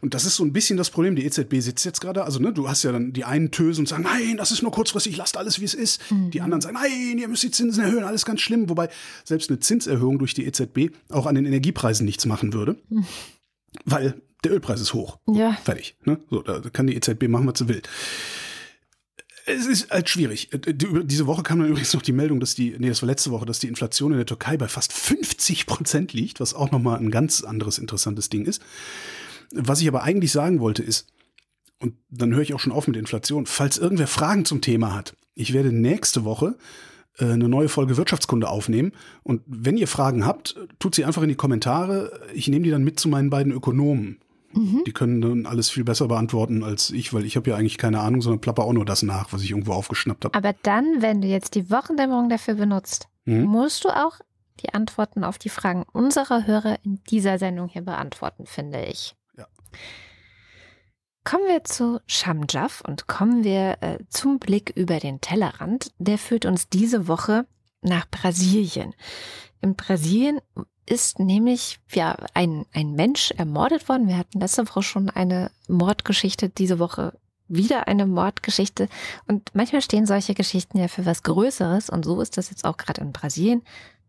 Und das ist so ein bisschen das Problem. Die EZB sitzt jetzt gerade, also ne, du hast ja dann die einen tösen und sagen, nein, das ist nur kurzfristig, lasst alles, wie es ist. Mhm. Die anderen sagen, nein, ihr müsst die Zinsen erhöhen, alles ganz schlimm. Wobei selbst eine Zinserhöhung durch die EZB auch an den Energiepreisen nichts machen würde. Mhm. (laughs) Weil der Ölpreis ist hoch. Ja. Fertig. Ne? So, da kann die EZB machen, was sie will. Es ist halt schwierig. Diese Woche kam dann übrigens noch die Meldung, dass die, nee, das war letzte Woche, dass die Inflation in der Türkei bei fast 50 Prozent liegt, was auch nochmal ein ganz anderes interessantes Ding ist. Was ich aber eigentlich sagen wollte ist, und dann höre ich auch schon auf mit Inflation, falls irgendwer Fragen zum Thema hat, ich werde nächste Woche äh, eine neue Folge Wirtschaftskunde aufnehmen. Und wenn ihr Fragen habt, tut sie einfach in die Kommentare. Ich nehme die dann mit zu meinen beiden Ökonomen. Mhm. Die können dann alles viel besser beantworten als ich, weil ich habe ja eigentlich keine Ahnung, sondern plapper auch nur das nach, was ich irgendwo aufgeschnappt habe. Aber dann, wenn du jetzt die Wochendämmerung dafür benutzt, mhm. musst du auch die Antworten auf die Fragen unserer Hörer in dieser Sendung hier beantworten, finde ich. Kommen wir zu Shamjaf und kommen wir äh, zum Blick über den Tellerrand. Der führt uns diese Woche nach Brasilien. In Brasilien ist nämlich ja ein, ein Mensch ermordet worden. Wir hatten letzte Woche schon eine Mordgeschichte. Diese Woche wieder eine Mordgeschichte. Und manchmal stehen solche Geschichten ja für was Größeres. Und so ist das jetzt auch gerade in Brasilien.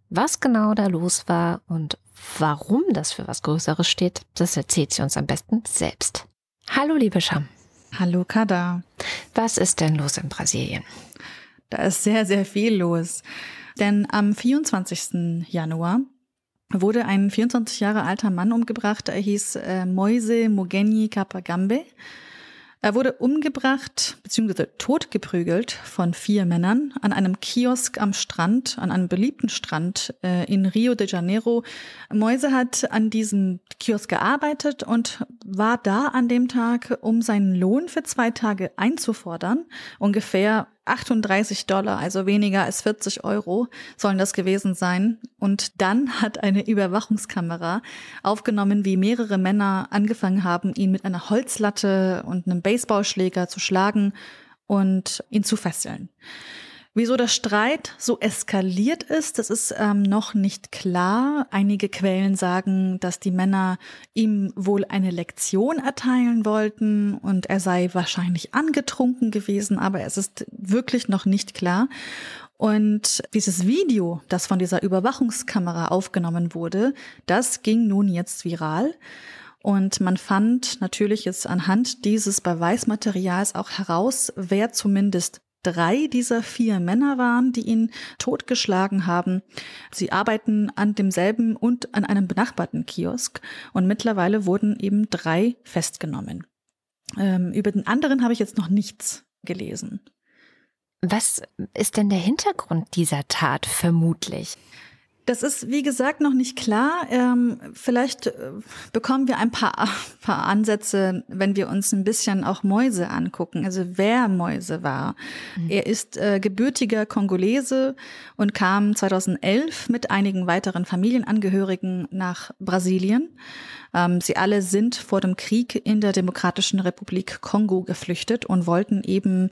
Was genau da los war und warum das für was Größeres steht, das erzählt sie uns am besten selbst. Hallo, liebe Scham. Hallo, Kada. Was ist denn los in Brasilien? Da ist sehr, sehr viel los. Denn am 24. Januar wurde ein 24 Jahre alter Mann umgebracht. Er hieß äh, Moise Mogeni Kapagambe. Er wurde umgebracht bzw. totgeprügelt von vier Männern an einem Kiosk am Strand, an einem beliebten Strand äh, in Rio de Janeiro. Moise hat an diesem Kiosk gearbeitet und war da an dem Tag, um seinen Lohn für zwei Tage einzufordern. Ungefähr 38 Dollar, also weniger als 40 Euro sollen das gewesen sein. Und dann hat eine Überwachungskamera aufgenommen, wie mehrere Männer angefangen haben, ihn mit einer Holzlatte und einem Baseballschläger zu schlagen und ihn zu fesseln. Wieso der Streit so eskaliert ist, das ist ähm, noch nicht klar. Einige Quellen sagen, dass die Männer ihm wohl eine Lektion erteilen wollten und er sei wahrscheinlich angetrunken gewesen, aber es ist wirklich noch nicht klar. Und dieses Video, das von dieser Überwachungskamera aufgenommen wurde, das ging nun jetzt viral. Und man fand natürlich jetzt anhand dieses Beweismaterials auch heraus, wer zumindest drei dieser vier Männer waren, die ihn totgeschlagen haben. Sie arbeiten an demselben und an einem benachbarten Kiosk und mittlerweile wurden eben drei festgenommen. Ähm, über den anderen habe ich jetzt noch nichts gelesen. Was ist denn der Hintergrund dieser Tat vermutlich? Das ist, wie gesagt, noch nicht klar. Ähm, vielleicht äh, bekommen wir ein paar, (laughs) paar Ansätze, wenn wir uns ein bisschen auch Mäuse angucken, also wer Mäuse war. Mhm. Er ist äh, gebürtiger Kongolese und kam 2011 mit einigen weiteren Familienangehörigen nach Brasilien. Ähm, sie alle sind vor dem Krieg in der Demokratischen Republik Kongo geflüchtet und wollten eben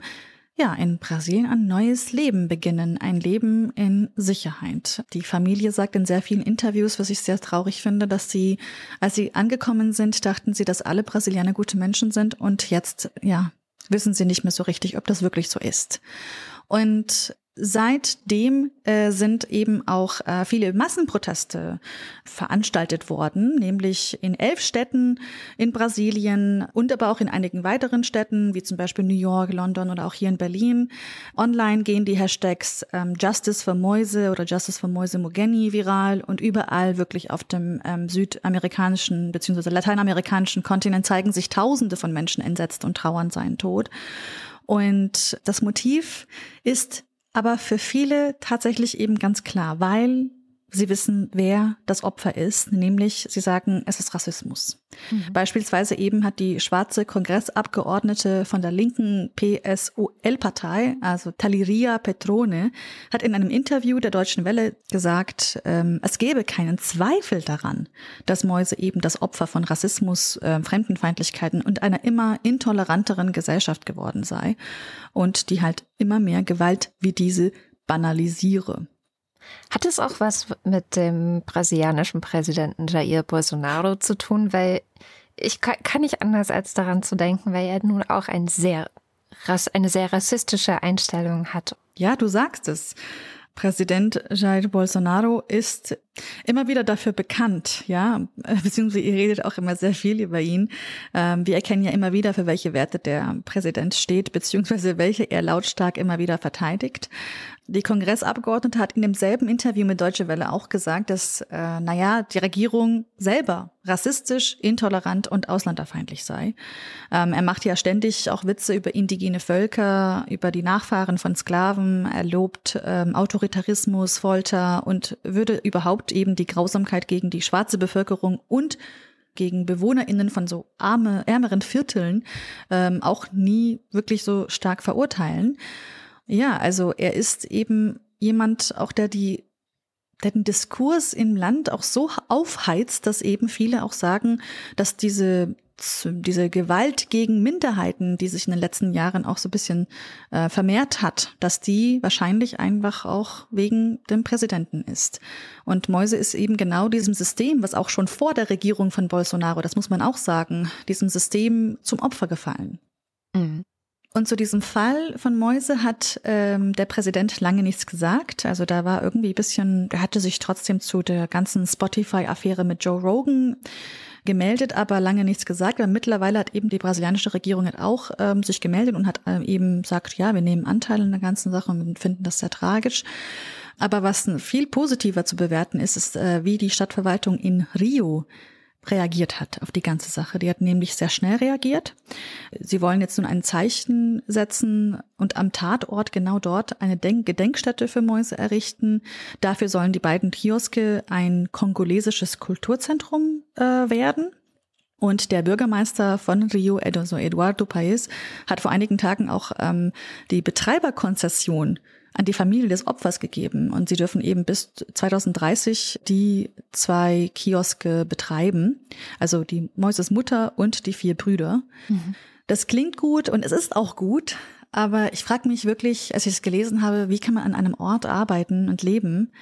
ja, in Brasilien ein neues Leben beginnen, ein Leben in Sicherheit. Die Familie sagt in sehr vielen Interviews, was ich sehr traurig finde, dass sie, als sie angekommen sind, dachten sie, dass alle Brasilianer gute Menschen sind und jetzt, ja, wissen sie nicht mehr so richtig, ob das wirklich so ist. Und Seitdem äh, sind eben auch äh, viele Massenproteste veranstaltet worden, nämlich in elf Städten in Brasilien und aber auch in einigen weiteren Städten, wie zum Beispiel New York, London oder auch hier in Berlin. Online gehen die Hashtags ähm, Justice for Mäuse oder Justice for Mäuse Mogeni viral und überall wirklich auf dem ähm, südamerikanischen bzw. lateinamerikanischen Kontinent zeigen sich Tausende von Menschen entsetzt und trauern seinen Tod. Und das Motiv ist aber für viele tatsächlich eben ganz klar, weil sie wissen, wer das Opfer ist, nämlich sie sagen, es ist Rassismus. Mhm. Beispielsweise eben hat die schwarze Kongressabgeordnete von der linken PSOL-Partei, also Taliria Petrone, hat in einem Interview der Deutschen Welle gesagt, ähm, es gäbe keinen Zweifel daran, dass Mäuse eben das Opfer von Rassismus, äh, Fremdenfeindlichkeiten und einer immer intoleranteren Gesellschaft geworden sei und die halt immer mehr Gewalt wie diese banalisiere. Hat es auch was mit dem brasilianischen Präsidenten Jair Bolsonaro zu tun? Weil ich kann nicht anders als daran zu denken, weil er nun auch ein sehr, eine sehr rassistische Einstellung hat. Ja, du sagst es. Präsident Jair Bolsonaro ist immer wieder dafür bekannt, ja, (laughs) beziehungsweise ihr redet auch immer sehr viel über ihn. Ähm, wir erkennen ja immer wieder, für welche Werte der Präsident steht, beziehungsweise welche er lautstark immer wieder verteidigt. Die Kongressabgeordnete hat in demselben Interview mit Deutsche Welle auch gesagt, dass, äh, naja, die Regierung selber rassistisch, intolerant und ausländerfeindlich sei. Ähm, er macht ja ständig auch Witze über indigene Völker, über die Nachfahren von Sklaven, er lobt ähm, Autoritarismus, Folter und würde überhaupt eben die Grausamkeit gegen die schwarze Bevölkerung und gegen BewohnerInnen von so arme, ärmeren Vierteln ähm, auch nie wirklich so stark verurteilen. Ja, also er ist eben jemand auch, der die der den Diskurs im Land auch so aufheizt, dass eben viele auch sagen, dass diese diese Gewalt gegen Minderheiten, die sich in den letzten Jahren auch so ein bisschen äh, vermehrt hat, dass die wahrscheinlich einfach auch wegen dem Präsidenten ist. Und Mäuse ist eben genau diesem System, was auch schon vor der Regierung von Bolsonaro, das muss man auch sagen, diesem System zum Opfer gefallen. Mhm. Und zu diesem Fall von Mäuse hat ähm, der Präsident lange nichts gesagt. Also da war irgendwie ein bisschen, er hatte sich trotzdem zu der ganzen Spotify-Affäre mit Joe Rogan gemeldet, aber lange nichts gesagt. Aber mittlerweile hat eben die brasilianische Regierung auch ähm, sich gemeldet und hat ähm, eben gesagt, ja, wir nehmen Anteil an der ganzen Sache und finden das sehr tragisch. Aber was viel positiver zu bewerten ist, ist, äh, wie die Stadtverwaltung in Rio reagiert hat auf die ganze Sache. Die hat nämlich sehr schnell reagiert. Sie wollen jetzt nun ein Zeichen setzen und am Tatort genau dort eine Denk Gedenkstätte für Mäuse errichten. Dafür sollen die beiden Kioske ein kongolesisches Kulturzentrum äh, werden. Und der Bürgermeister von Rio, Eduardo Paes, hat vor einigen Tagen auch ähm, die Betreiberkonzession an die Familie des Opfers gegeben. Und sie dürfen eben bis 2030 die zwei Kioske betreiben. Also die Mäuses Mutter und die vier Brüder. Mhm. Das klingt gut und es ist auch gut. Aber ich frage mich wirklich, als ich es gelesen habe, wie kann man an einem Ort arbeiten und leben,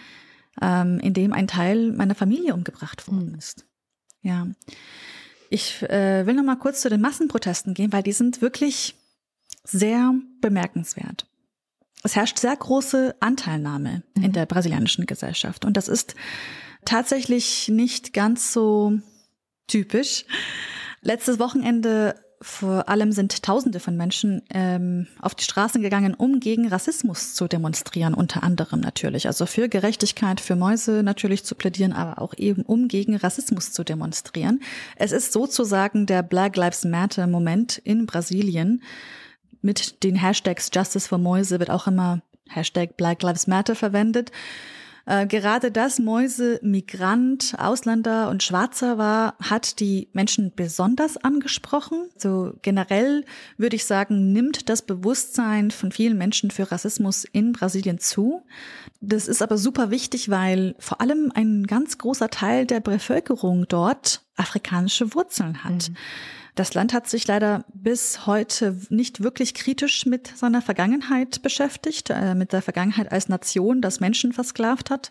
ähm, in dem ein Teil meiner Familie umgebracht worden mhm. ist. Ja. Ich äh, will noch mal kurz zu den Massenprotesten gehen, weil die sind wirklich sehr bemerkenswert es herrscht sehr große Anteilnahme mhm. in der brasilianischen Gesellschaft. Und das ist tatsächlich nicht ganz so typisch. Letztes Wochenende vor allem sind Tausende von Menschen ähm, auf die Straßen gegangen, um gegen Rassismus zu demonstrieren, unter anderem natürlich. Also für Gerechtigkeit, für Mäuse natürlich zu plädieren, aber auch eben um gegen Rassismus zu demonstrieren. Es ist sozusagen der Black Lives Matter Moment in Brasilien mit den Hashtags Justice for Mäuse wird auch immer Hashtag Black Lives Matter verwendet. Äh, gerade das Mäuse Migrant, Ausländer und Schwarzer war, hat die Menschen besonders angesprochen. So generell würde ich sagen, nimmt das Bewusstsein von vielen Menschen für Rassismus in Brasilien zu. Das ist aber super wichtig, weil vor allem ein ganz großer Teil der Bevölkerung dort afrikanische Wurzeln hat. Mhm. Das Land hat sich leider bis heute nicht wirklich kritisch mit seiner Vergangenheit beschäftigt, äh, mit der Vergangenheit als Nation, das Menschen versklavt hat.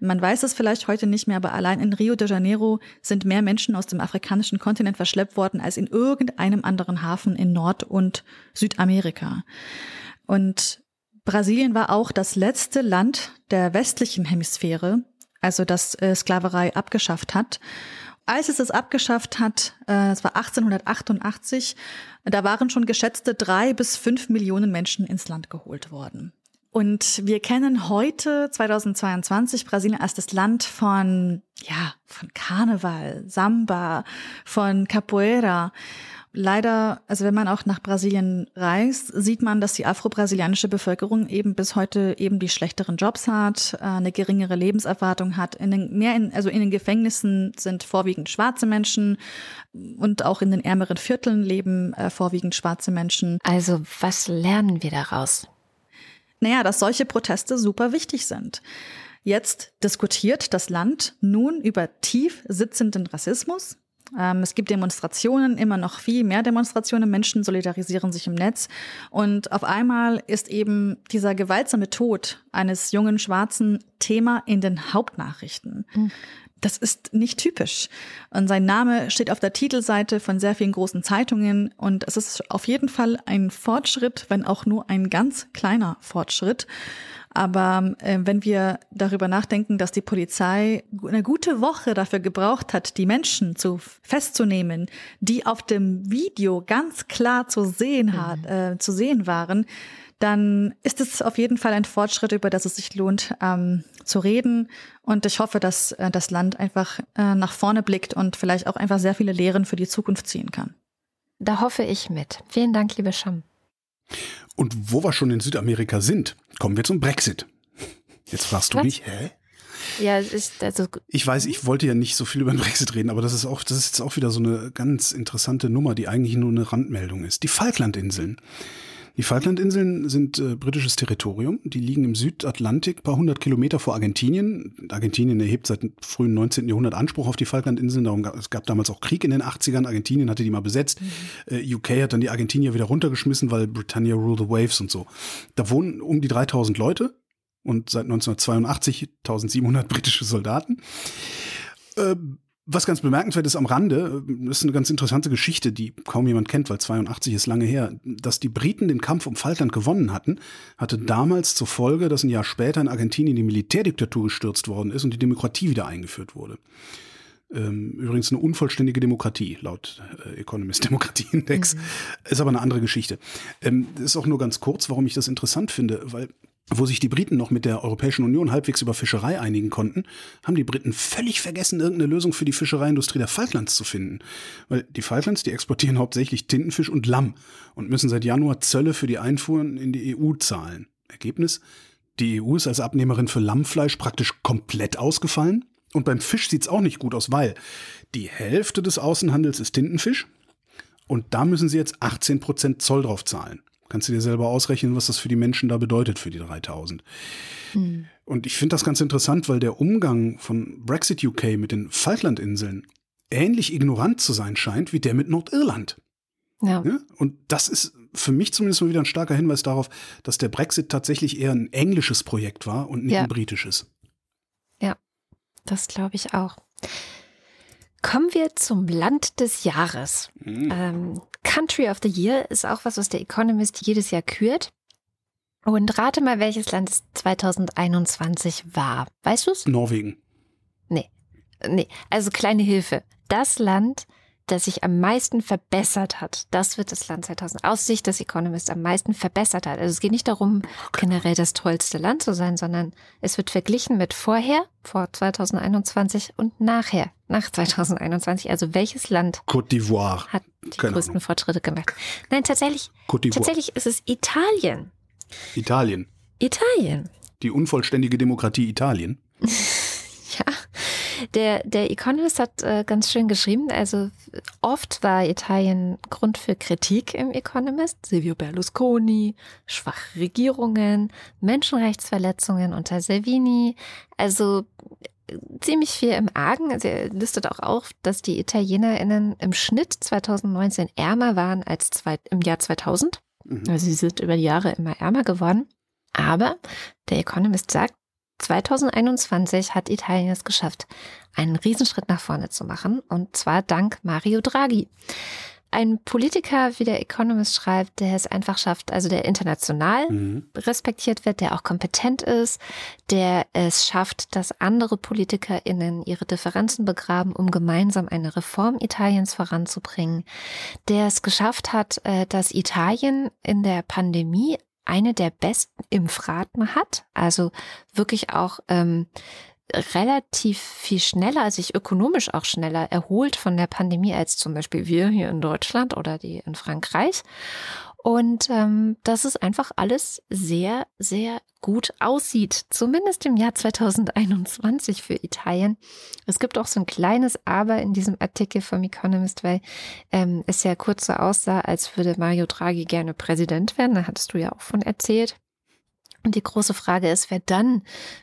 Man weiß es vielleicht heute nicht mehr, aber allein in Rio de Janeiro sind mehr Menschen aus dem afrikanischen Kontinent verschleppt worden als in irgendeinem anderen Hafen in Nord- und Südamerika. Und Brasilien war auch das letzte Land der westlichen Hemisphäre, also das äh, Sklaverei abgeschafft hat als es es abgeschafft hat, äh, es war 1888, da waren schon geschätzte drei bis fünf Millionen Menschen ins Land geholt worden. Und wir kennen heute, 2022, Brasilien als das Land von, ja, von Karneval, Samba, von Capoeira. Leider, also wenn man auch nach Brasilien reist, sieht man, dass die afro-brasilianische Bevölkerung eben bis heute eben die schlechteren Jobs hat, äh, eine geringere Lebenserwartung hat. In den, mehr in, also in den Gefängnissen sind vorwiegend schwarze Menschen und auch in den ärmeren Vierteln leben äh, vorwiegend schwarze Menschen. Also was lernen wir daraus? Naja, dass solche Proteste super wichtig sind. Jetzt diskutiert das Land nun über tief sitzenden Rassismus, es gibt Demonstrationen, immer noch viel mehr Demonstrationen. Menschen solidarisieren sich im Netz. Und auf einmal ist eben dieser gewaltsame Tod eines jungen Schwarzen Thema in den Hauptnachrichten. Mhm. Das ist nicht typisch. Und sein Name steht auf der Titelseite von sehr vielen großen Zeitungen. Und es ist auf jeden Fall ein Fortschritt, wenn auch nur ein ganz kleiner Fortschritt. Aber äh, wenn wir darüber nachdenken, dass die Polizei eine gute Woche dafür gebraucht hat, die Menschen zu festzunehmen, die auf dem Video ganz klar zu sehen mhm. hat, äh, zu sehen waren, dann ist es auf jeden Fall ein Fortschritt, über das es sich lohnt ähm, zu reden. Und ich hoffe, dass äh, das Land einfach äh, nach vorne blickt und vielleicht auch einfach sehr viele Lehren für die Zukunft ziehen kann. Da hoffe ich mit. Vielen Dank, liebe Scham. Und wo wir schon in Südamerika sind, kommen wir zum Brexit. Jetzt fragst du Was? mich, hä? Ja, ist also ich weiß, ich wollte ja nicht so viel über den Brexit reden, aber das ist auch, das ist jetzt auch wieder so eine ganz interessante Nummer, die eigentlich nur eine Randmeldung ist. Die Falklandinseln. Die Falklandinseln sind äh, britisches Territorium. Die liegen im Südatlantik, paar hundert Kilometer vor Argentinien. Argentinien erhebt seit dem frühen 19. Jahrhundert Anspruch auf die Falklandinseln. Darum gab, es gab damals auch Krieg in den 80ern. Argentinien hatte die mal besetzt. Mhm. Äh, UK hat dann die Argentinier wieder runtergeschmissen, weil Britannia rule the waves und so. Da wohnen um die 3000 Leute und seit 1982 1700 britische Soldaten. Äh, Was ganz bemerkenswert ist am Rande, das ist eine ganz interessante Geschichte, die kaum jemand kennt, weil 82 ist lange her, dass die Briten den Kampf um Falkland gewonnen hatten, hatte damals zur Folge, dass ein Jahr später in Argentinien die Militärdiktatur gestürzt worden ist und die Demokratie wieder eingeführt wurde. Ähm, übrigens eine unvollständige Demokratie, laut äh, Economist (laughs) Demokratieindex. Mhm. Ist aber eine andere Geschichte. Ähm, ist auch nur ganz kurz, warum ich das interessant finde, weil wo sich die Briten noch mit der Europäischen Union halbwegs über Fischerei einigen konnten, haben die Briten völlig vergessen, irgendeine Lösung für die Fischereiindustrie der Falklands zu finden. Weil die Falklands, die exportieren hauptsächlich Tintenfisch und Lamm und müssen seit Januar Zölle für die Einfuhren in die EU zahlen. Ergebnis? Die EU ist als Abnehmerin für Lammfleisch praktisch komplett ausgefallen. Und beim Fisch sieht's auch nicht gut aus, weil die Hälfte des Außenhandels ist Tintenfisch und da müssen sie jetzt 18% Zoll drauf zahlen. Kannst du dir selber ausrechnen, was das für die Menschen da bedeutet, für die 3000. Hm. Und ich finde das ganz interessant, weil der Umgang von Brexit UK mit den Falklandinseln ähnlich ignorant zu sein scheint wie der mit Nordirland. Ja. ja. Und das ist für mich zumindest mal wieder ein starker Hinweis darauf, dass der Brexit tatsächlich eher ein englisches Projekt war und nicht ja. ein britisches. Ja, das glaube ich auch. Kommen wir zum Land des Jahres. Mhm. Ähm, Country of the Year ist auch was, was der Economist jedes Jahr kürt. Und rate mal, welches Land es 2021 war. Weißt du es? Norwegen. Nee. Nee. Also kleine Hilfe. Das Land, das sich am meisten verbessert hat. Das wird das Land 2000 aus Sicht des Economist am meisten verbessert hat. Also es geht nicht darum, generell das tollste Land zu sein, sondern es wird verglichen mit vorher, vor 2021 und nachher, nach 2021. Also welches Land Côte d'Ivoire hat die Keine größten Ahnung. Fortschritte gemacht? Nein, tatsächlich, tatsächlich ist es Italien. Italien. Italien. Die unvollständige Demokratie Italien. (laughs) der, der Economist hat äh, ganz schön geschrieben, also oft war Italien Grund für Kritik im Economist. Silvio Berlusconi, schwache Regierungen, Menschenrechtsverletzungen unter Salvini. Also ziemlich viel im Argen. Also er listet auch auf, dass die ItalienerInnen im Schnitt 2019 ärmer waren als zwei, im Jahr 2000. Mhm. Also sie sind über die Jahre immer ärmer geworden. Aber der Economist sagt, 2021 hat Italien es geschafft, einen Riesenschritt nach vorne zu machen, und zwar dank Mario Draghi. Ein Politiker, wie der Economist schreibt, der es einfach schafft, also der international mhm. respektiert wird, der auch kompetent ist, der es schafft, dass andere PolitikerInnen ihre Differenzen begraben, um gemeinsam eine Reform Italiens voranzubringen, der es geschafft hat, äh, dass Italien in der Pandemie eine der besten Impfraten hat, also wirklich auch ähm, relativ viel schneller, also sich ökonomisch auch schneller erholt von der Pandemie als zum Beispiel wir hier in Deutschland oder die in Frankreich. Und ähm, dass es einfach alles sehr, sehr gut aussieht, zumindest im Jahr 2021 für Italien. Es gibt auch so ein kleines Aber in diesem Artikel vom Economist, weil ähm, es ja kurz so aussah, als würde Mario Draghi gerne Präsident werden. Da hattest du ja auch von erzählt. Und die große Frage ist, wer dann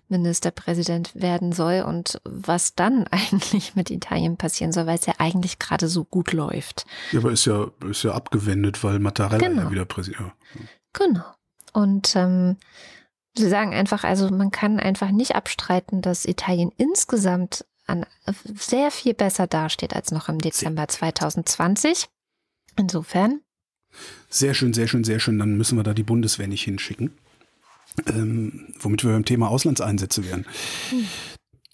Ministerpräsident werden soll und was dann (laughs) eigentlich mit Italien passieren soll, weil es ja eigentlich gerade so gut läuft. Ja, aber ist ja, ist ja abgewendet, weil Mattarella genau. ja wieder Präsident. Ja. Genau. Und ähm, Sie sagen einfach, also man kann einfach nicht abstreiten, dass Italien insgesamt an sehr viel besser dasteht als noch im Dezember 2020. Insofern. Sehr schön, sehr schön, sehr schön. Dann müssen wir da die Bundeswehr nicht hinschicken ähm, womit wir beim Thema Auslandseinsätze wären.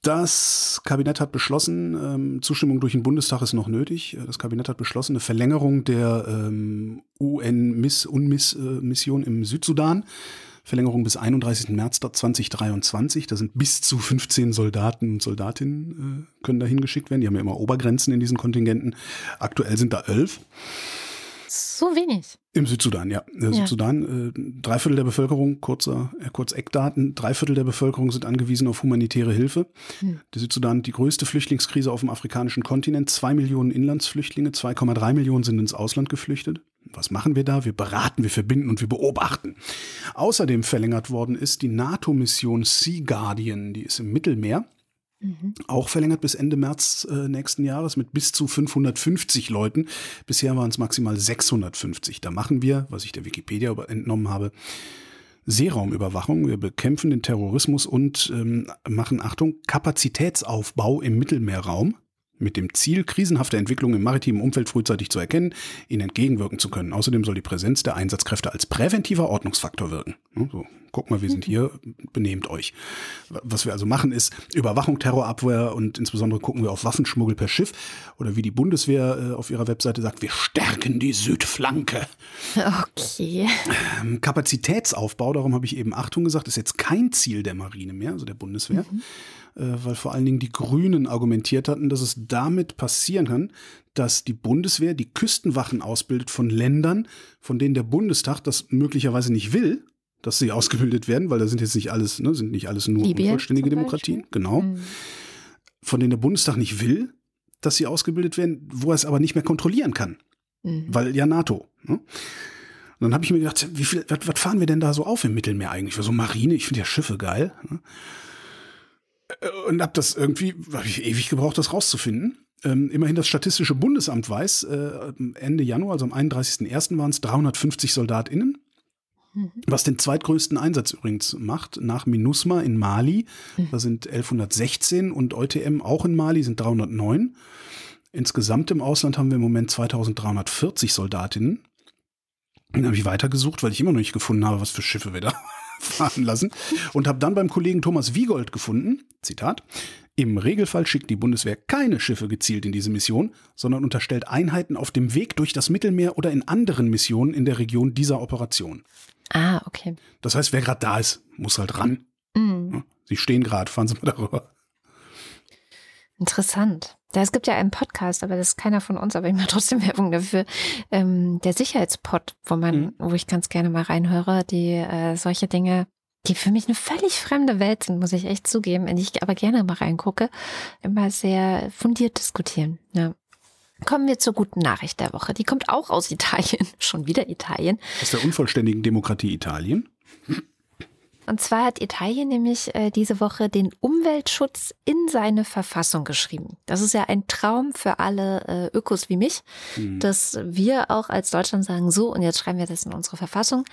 Das Kabinett hat beschlossen, ähm, Zustimmung durch den Bundestag ist noch nötig. Das Kabinett hat beschlossen, eine Verlängerung der ähm, UN-Miss-Mission äh, im Südsudan. Verlängerung bis 31. März 2023. Da sind bis zu 15 Soldaten und Soldatinnen äh, können da hingeschickt werden. Die haben ja immer Obergrenzen in diesen Kontingenten. Aktuell sind da elf. So wenig. Im Südsudan, ja. Der ja. Südsudan, äh, drei Viertel der Bevölkerung, kurzer, äh, kurz Eckdaten, drei Viertel der Bevölkerung sind angewiesen auf humanitäre Hilfe. Hm. Der Südsudan die größte Flüchtlingskrise auf dem afrikanischen Kontinent. Zwei Millionen Inlandsflüchtlinge, 2,3 Millionen sind ins Ausland geflüchtet. Was machen wir da? Wir beraten, wir verbinden und wir beobachten. Außerdem verlängert worden ist die NATO-Mission Sea Guardian, die ist im Mittelmeer. Mhm. Auch verlängert bis Ende März äh, nächsten Jahres mit bis zu 550 Leuten. Bisher waren es maximal 650. Da machen wir, was ich der Wikipedia entnommen habe, Seeraumüberwachung. Wir bekämpfen den Terrorismus und ähm, machen, Achtung, Kapazitätsaufbau im Mittelmeerraum. Mit dem Ziel, krisenhafte Entwicklungen im maritimen Umfeld frühzeitig zu erkennen, ihnen entgegenwirken zu können. Außerdem soll die Präsenz der Einsatzkräfte als präventiver Ordnungsfaktor wirken. So, guck mal, wir sind hier, benehmt euch. Was wir also machen ist Überwachung, Terrorabwehr und insbesondere gucken wir auf Waffenschmuggel per Schiff oder wie die Bundeswehr äh, auf ihrer Webseite sagt, wir stärken die Südflanke. Okay. Ähm, Kapazitätsaufbau, darum habe ich eben Achtung gesagt, ist jetzt kein Ziel der Marine mehr, also der Bundeswehr. Mhm weil vor allen Dingen die Grünen argumentiert hatten, dass es damit passieren kann, dass die Bundeswehr die Küstenwachen ausbildet von Ländern, von denen der Bundestag das möglicherweise nicht will, dass sie (laughs) ausgebildet werden, weil da sind jetzt nicht alles, ne, sind nicht alles nur Libyen vollständige Demokratien, genau. Mhm. Von denen der Bundestag nicht will, dass sie ausgebildet werden, wo er es aber nicht mehr kontrollieren kann. Mhm. Weil ja NATO. Ne? Und dann habe ich mir gedacht, wie viel, was, was, fahren wir denn da so auf im Mittelmeer eigentlich? Für so Marine, ich finde ja Schiffe geil. Ne? Äh, und habe das irgendwie, habe ich ewig gebraucht, das rauszufinden. Ähm, immerhin das Statistische Bundesamt weiß, äh, Ende Januar, also am 31.01. waren es 350 SoldatInnen. Mhm. Was den zweitgrößten Einsatz übrigens macht, nach MINUSMA in Mali, mhm. da sind 1116 und EUTM auch in Mali sind 309. Insgesamt im Ausland haben wir im Moment 2340 Soldatinnen. Dann habe ich weitergesucht, weil ich immer noch nicht gefunden habe, was für Schiffe wir da fahren lassen und habe dann beim Kollegen Thomas Wiegold gefunden, Zitat, im Regelfall schickt die Bundeswehr keine Schiffe gezielt in diese Mission, sondern unterstellt Einheiten auf dem Weg durch das Mittelmeer oder in anderen Missionen in der Region dieser Operation. Ah, okay. Das heißt, wer gerade da ist, muss halt ran. Mhm. Sie stehen gerade, fahren Sie mal darüber. Interessant. Es gibt ja einen Podcast, aber das ist keiner von uns, aber ich mache trotzdem (laughs) Werbung dafür. Ähm, der Sicherheitspod, wo man, mhm. wo ich ganz gerne mal reinhöre, die äh, solche Dinge, die für mich eine völlig fremde Welt sind, muss ich echt zugeben, in die ich aber gerne mal reingucke, immer sehr fundiert diskutieren. Ja. Kommen wir zur guten Nachricht der Woche. Die kommt auch aus Italien, (laughs) schon wieder Italien. Aus der unvollständigen Demokratie Italien. Und zwar hat Italien nämlich äh, diese Woche den Umweltschutz in seine Verfassung geschrieben. Das ist ja ein Traum für alle äh, Ökos wie mich, mhm. dass wir auch als Deutschland sagen, so, und jetzt schreiben wir das in unsere Verfassung.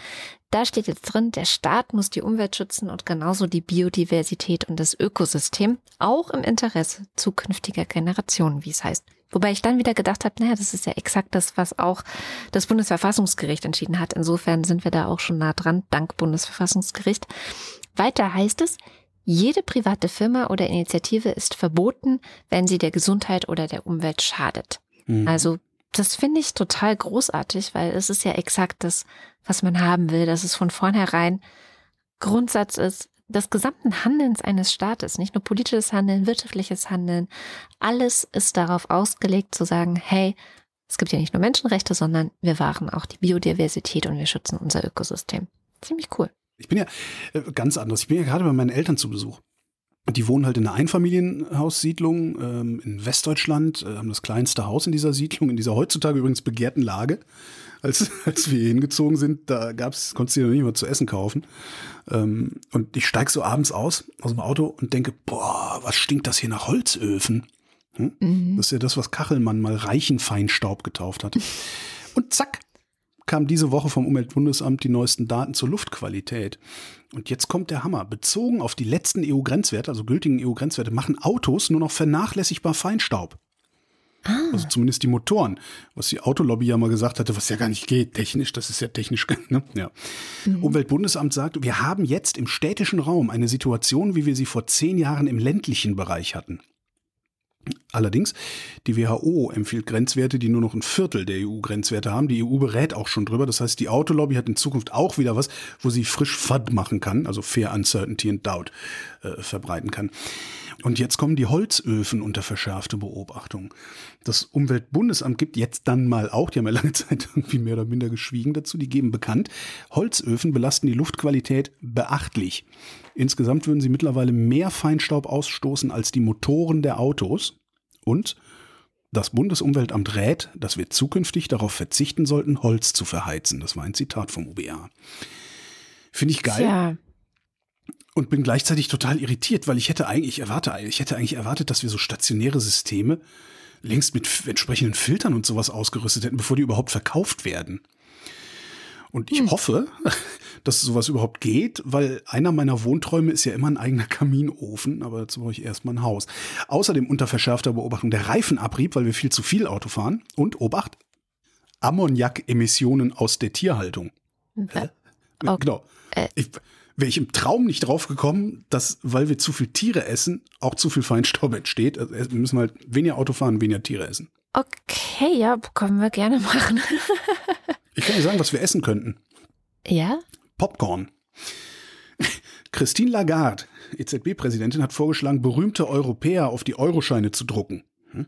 Da steht jetzt drin, der Staat muss die Umwelt schützen und genauso die Biodiversität und das Ökosystem, auch im Interesse zukünftiger Generationen, wie es heißt. Wobei ich dann wieder gedacht habe, naja, das ist ja exakt das, was auch das Bundesverfassungsgericht entschieden hat. Insofern sind wir da auch schon nah dran, dank Bundesverfassungsgericht. Weiter heißt es, jede private Firma oder Initiative ist verboten, wenn sie der Gesundheit oder der Umwelt schadet. Mhm. Also das finde ich total großartig, weil es ist ja exakt das, was man haben will, dass es von vornherein Grundsatz ist, des gesamten Handelns eines Staates, nicht nur politisches Handeln, wirtschaftliches Handeln, alles ist darauf ausgelegt zu sagen, hey, es gibt ja nicht nur Menschenrechte, sondern wir wahren auch die Biodiversität und wir schützen unser Ökosystem. Ziemlich cool. Ich bin ja äh, ganz anders. Ich bin ja gerade bei meinen Eltern zu Besuch. Die wohnen halt in einer Einfamilienhaussiedlung ähm, in Westdeutschland, äh, haben das kleinste Haus in dieser Siedlung, in dieser heutzutage übrigens begehrten Lage als, (laughs) als wir hingezogen sind, da gab's, konntest du dir noch nicht mal zu essen kaufen. Ähm, und ich steig so abends aus, aus dem Auto und denke, boah, was stinkt das hier nach Holzöfen? Hm? Mhm. Das ist ja das, was Kachelmann mal Reichenfeinstaub getauft hat. Und zack, kam diese Woche vom Umweltbundesamt die neuesten Daten zur Luftqualität. Und jetzt kommt der Hammer. Bezogen auf die letzten EU-Grenzwerte, also gültigen EU-Grenzwerte, machen Autos nur noch vernachlässigbar Feinstaub. Ah. Also zumindest die Motoren, was die Autolobby ja mal gesagt hatte, was ja gar nicht geht, technisch, das ist ja technisch, (laughs) ne? Ja. Mhm. Umweltbundesamt sagt, wir haben jetzt im städtischen Raum eine Situation, wie wir sie vor zehn Jahren im ländlichen Bereich hatten. Allerdings, die WHO empfiehlt Grenzwerte, die nur noch ein Viertel der EU-Grenzwerte haben. Die EU berät auch schon drüber. Das heißt, die Autolobby hat in Zukunft auch wieder was, wo sie frisch FUD machen kann, also Fair Uncertainty and Doubt äh, verbreiten kann. Und jetzt kommen die Holzöfen unter verschärfte Beobachtung. Das Umweltbundesamt gibt jetzt dann mal auch, die haben ja lange (laughs) Zeit irgendwie mehr oder minder geschwiegen dazu, die geben bekannt, Holzöfen belasten die Luftqualität beachtlich. Insgesamt würden sie mittlerweile mehr Feinstaub ausstoßen als die Motoren der Autos. Und das Bundesumweltamt rät, dass wir zukünftig darauf verzichten sollten, Holz zu verheizen. Das war ein Zitat vom UBA. Finde ich geil. Ja und bin gleichzeitig total irritiert, weil ich hätte eigentlich erwartet, ich hätte eigentlich erwartet, dass wir so stationäre Systeme längst mit entsprechenden Filtern und sowas ausgerüstet hätten, bevor die überhaupt verkauft werden. Und ich hoffe, (laughs) dass sowas überhaupt geht, weil einer meiner Wohnträume ist ja immer ein eigener Kaminofen, aber dazu brauche ich erstmal ein Haus. Außerdem unter verschärfter Beobachtung der Reifenabrieb, weil wir viel zu viel Auto fahren. Und, Obacht, Ammoniak-Emissionen aus der Tierhaltung. Okay. Genau. Äh. Ich, wäre ich im Traum nicht drauf gekommen, dass, weil wir zu viel Tiere essen, auch zu viel Feinstaub entsteht. Also wir müssen halt weniger Auto fahren, weniger Tiere essen. Okay, ja, können wir gerne machen. (laughs) Ich kann dir sagen, was wir essen könnten. ja? Popcorn. (laughs) Christine Lagarde, EZB-Präsidentin, hat vorgeschlagen, berühmte Europäer auf die Euroscheine zu drucken. Hm?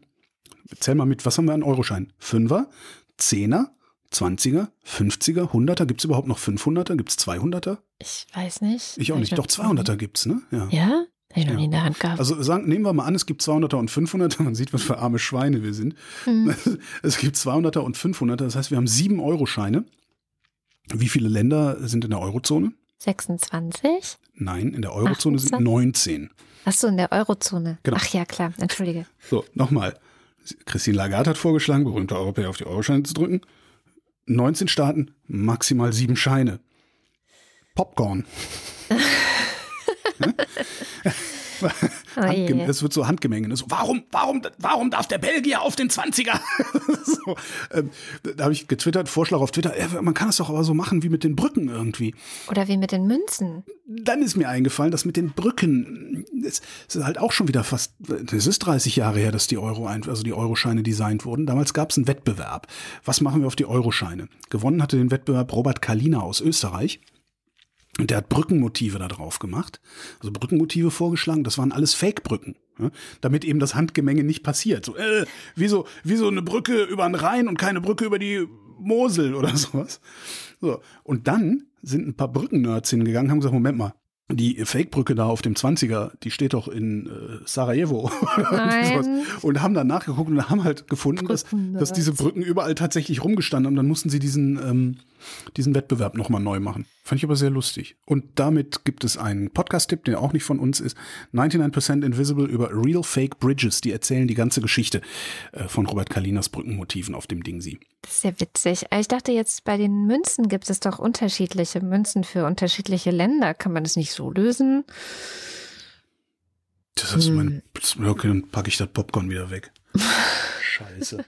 Zähl mal mit, was haben wir an Euroscheinen? Fünfer, Zehner, Zwanziger, Fünfziger, Hunderter. Gibt es überhaupt noch 500er? Gibt es 200er? Ich weiß nicht. Ich auch nicht. Doch, nie- 200er gibt's, ne? Ja. Ja? Hab ich noch Ja. nie in der Hand gehabt. Also sagen, nehmen wir mal an, es gibt 200er und 500er. Man sieht, was für arme Schweine wir sind. Hm. (laughs) Es gibt 200er und 500er. Das heißt, wir haben sieben Euro-Scheine. Wie viele Länder sind in der Eurozone? 26? Nein, in der Eurozone sind 28? 19. Achso, in der Eurozone. Genau. Ach ja, klar, entschuldige. So, nochmal. Christine Lagarde hat vorgeschlagen, berühmte Europäer auf die Euroscheine zu drücken. 19 Staaten, maximal sieben Scheine. Popcorn. (laughs) Oh Handgem je. es wird so Handgemenge. ne? So, warum, warum, warum darf der Belgier auf den 20er? (laughs) so, ähm, da habe ich getwittert, Vorschlag auf Twitter, ja, man kann das doch aber so machen wie mit den Brücken irgendwie. Oder wie mit den Münzen. Dann ist mir eingefallen, dass mit den Brücken, es es ist halt auch schon wieder fast, es ist 30 Jahre her, dass die Euro, also die Euroscheine designt wurden. Damals gab es einen Wettbewerb. Was machen wir auf die Euroscheine? Gewonnen hatte den Wettbewerb Robert Kalina aus Österreich. Und der hat Brückenmotive da drauf gemacht. Also Brückenmotive vorgeschlagen. Das waren alles Fake-Brücken. Ja, damit eben das Handgemenge nicht passiert. So, äh, wie, so, eine Brücke über den Rhein und keine Brücke über die Mosel oder (laughs) sowas. So. Und dann sind ein paar Brückennerds hingegangen und haben gesagt, Moment mal, die Fake-Brücke da auf dem 20er, die steht doch in äh, Sarajevo. (laughs) Und haben dann nachgeguckt und haben halt gefunden, dass, dass diese Brücken überall tatsächlich rumgestanden haben. Dann mussten sie diesen, ähm, diesen Wettbewerb nochmal neu machen. Fand ich aber sehr lustig. Und damit gibt es einen Podcast-Tipp, der auch nicht von uns ist. 99% Invisible über Real Fake Bridges. Die erzählen die ganze Geschichte äh, von Robert Kalinas Brückenmotiven auf dem Ding sie. Das ist ja witzig. Ich dachte jetzt, bei den Münzen gibt es doch unterschiedliche Münzen für unterschiedliche Länder. Kann man das nicht so lösen? Das ist mein, Hm. okay, dann packe ich das Popcorn wieder weg. (laughs) Scheiße.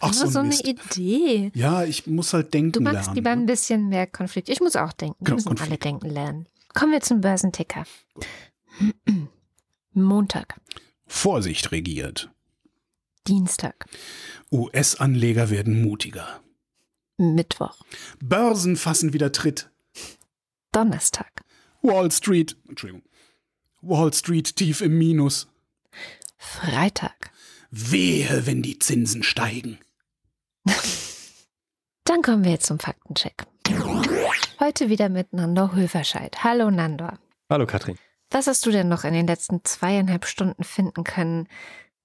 Ach Nur so, so ein eine Mist. Idee. Ja, ich muss halt denken Du magst lernen. lieber ein bisschen mehr Konflikt. Ich muss auch denken. Wir Genau, müssen alle Konflikt. denken lernen. Kommen wir zum Börsenticker. (clears throat) Montag, Vorsicht regiert. Dienstag, US-Anleger werden mutiger. Mittwoch, Börsen fassen wieder Tritt. Donnerstag, Wall Street, Entschuldigung. Wall Street tief im Minus. Freitag. Wehe, wenn die Zinsen steigen. (laughs) Dann kommen wir jetzt zum Faktencheck. Heute wieder mit Nando Höferscheid. Hallo Nando. Hallo Katrin. Was hast du denn noch in den letzten zweieinhalb Stunden finden können,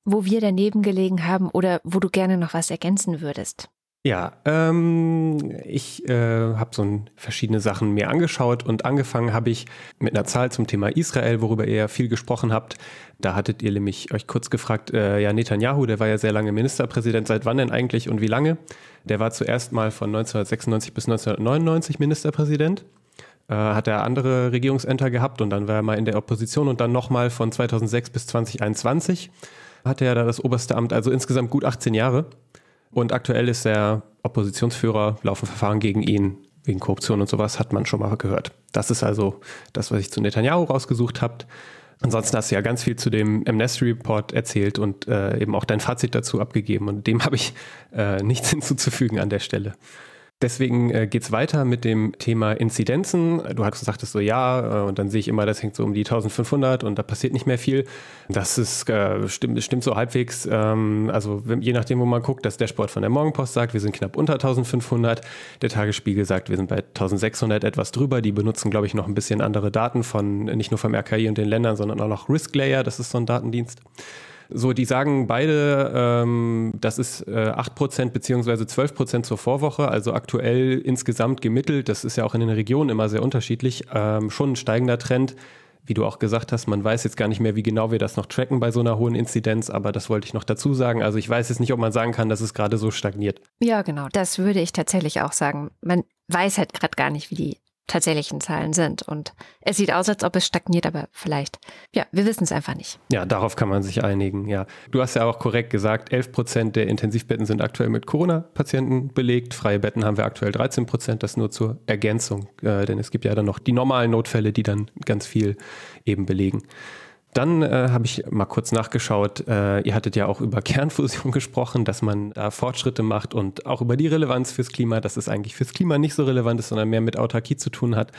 wo wir daneben gelegen haben oder wo du gerne noch was ergänzen würdest? Ja, ähm, ich äh, habe so verschiedene Sachen mir angeschaut und angefangen habe ich mit einer Zahl zum Thema Israel, worüber ihr ja viel gesprochen habt. Da hattet ihr nämlich euch kurz gefragt, äh, ja, Netanyahu, der war ja sehr lange Ministerpräsident, seit wann denn eigentlich und wie lange? Der war zuerst mal von 1996 bis 1999 Ministerpräsident. Äh, hat er andere Regierungsämter gehabt und dann war er mal in der Opposition und dann nochmal von 2006 bis 2021 hatte er da das oberste Amt, also insgesamt gut 18 Jahre. Und aktuell ist er Oppositionsführer, laufen Verfahren gegen ihn wegen Korruption und sowas, hat man schon mal gehört. Das ist also das, was ich zu Netanyahu rausgesucht habt. Ansonsten hast du ja ganz viel zu dem Amnesty Report erzählt und äh, eben auch dein Fazit dazu abgegeben. Und dem habe ich äh, nichts (laughs) hinzuzufügen an der Stelle. Deswegen äh, geht's weiter mit dem Thema Inzidenzen. Du hast gesagt, so ja, äh, und dann sehe ich immer, das hängt so um die 1500 und da passiert nicht mehr viel. Das ist äh, stimmt, stimmt so halbwegs. Ähm, also je nachdem, wo man guckt, der Sport von der Morgenpost sagt, wir sind knapp unter 1500. Der Tagesspiegel sagt, wir sind bei 1600 etwas drüber. Die benutzen, glaube ich, noch ein bisschen andere Daten von nicht nur vom RKI und den Ländern, sondern auch noch Risk Layer. Das ist so ein Datendienst. So, die sagen beide, ähm, das ist äh, 8% beziehungsweise 12% zur Vorwoche, also aktuell insgesamt gemittelt, das ist ja auch in den Regionen immer sehr unterschiedlich, ähm, schon ein steigender Trend. wie du auch gesagt hast, man weiß jetzt gar nicht mehr, wie genau wir das noch tracken bei so einer hohen Inzidenz, aber das wollte ich noch dazu sagen. Also ich weiß jetzt nicht, ob man sagen kann, dass es gerade so stagniert. Ja, genau. Das würde ich tatsächlich auch sagen. Man weiß halt gerade gar nicht, wie die tatsächlichen Zahlen sind. Und es sieht aus, als ob es stagniert, aber vielleicht, ja, wir wissen es einfach nicht. Ja, darauf kann man sich einigen, ja. Du hast ja auch korrekt gesagt, 11 Prozent der Intensivbetten sind aktuell mit Corona-Patienten belegt. Freie Betten haben wir aktuell 13 Prozent, das nur zur Ergänzung, äh, denn es gibt ja dann noch die normalen Notfälle, die dann ganz viel eben belegen. Dann äh, habe ich mal kurz nachgeschaut. Äh, ihr hattet ja auch über (laughs) Kernfusion gesprochen, dass man da Fortschritte macht und auch über die Relevanz fürs Klima, dass es eigentlich fürs Klima nicht so relevant ist, sondern mehr mit Autarkie zu tun hat.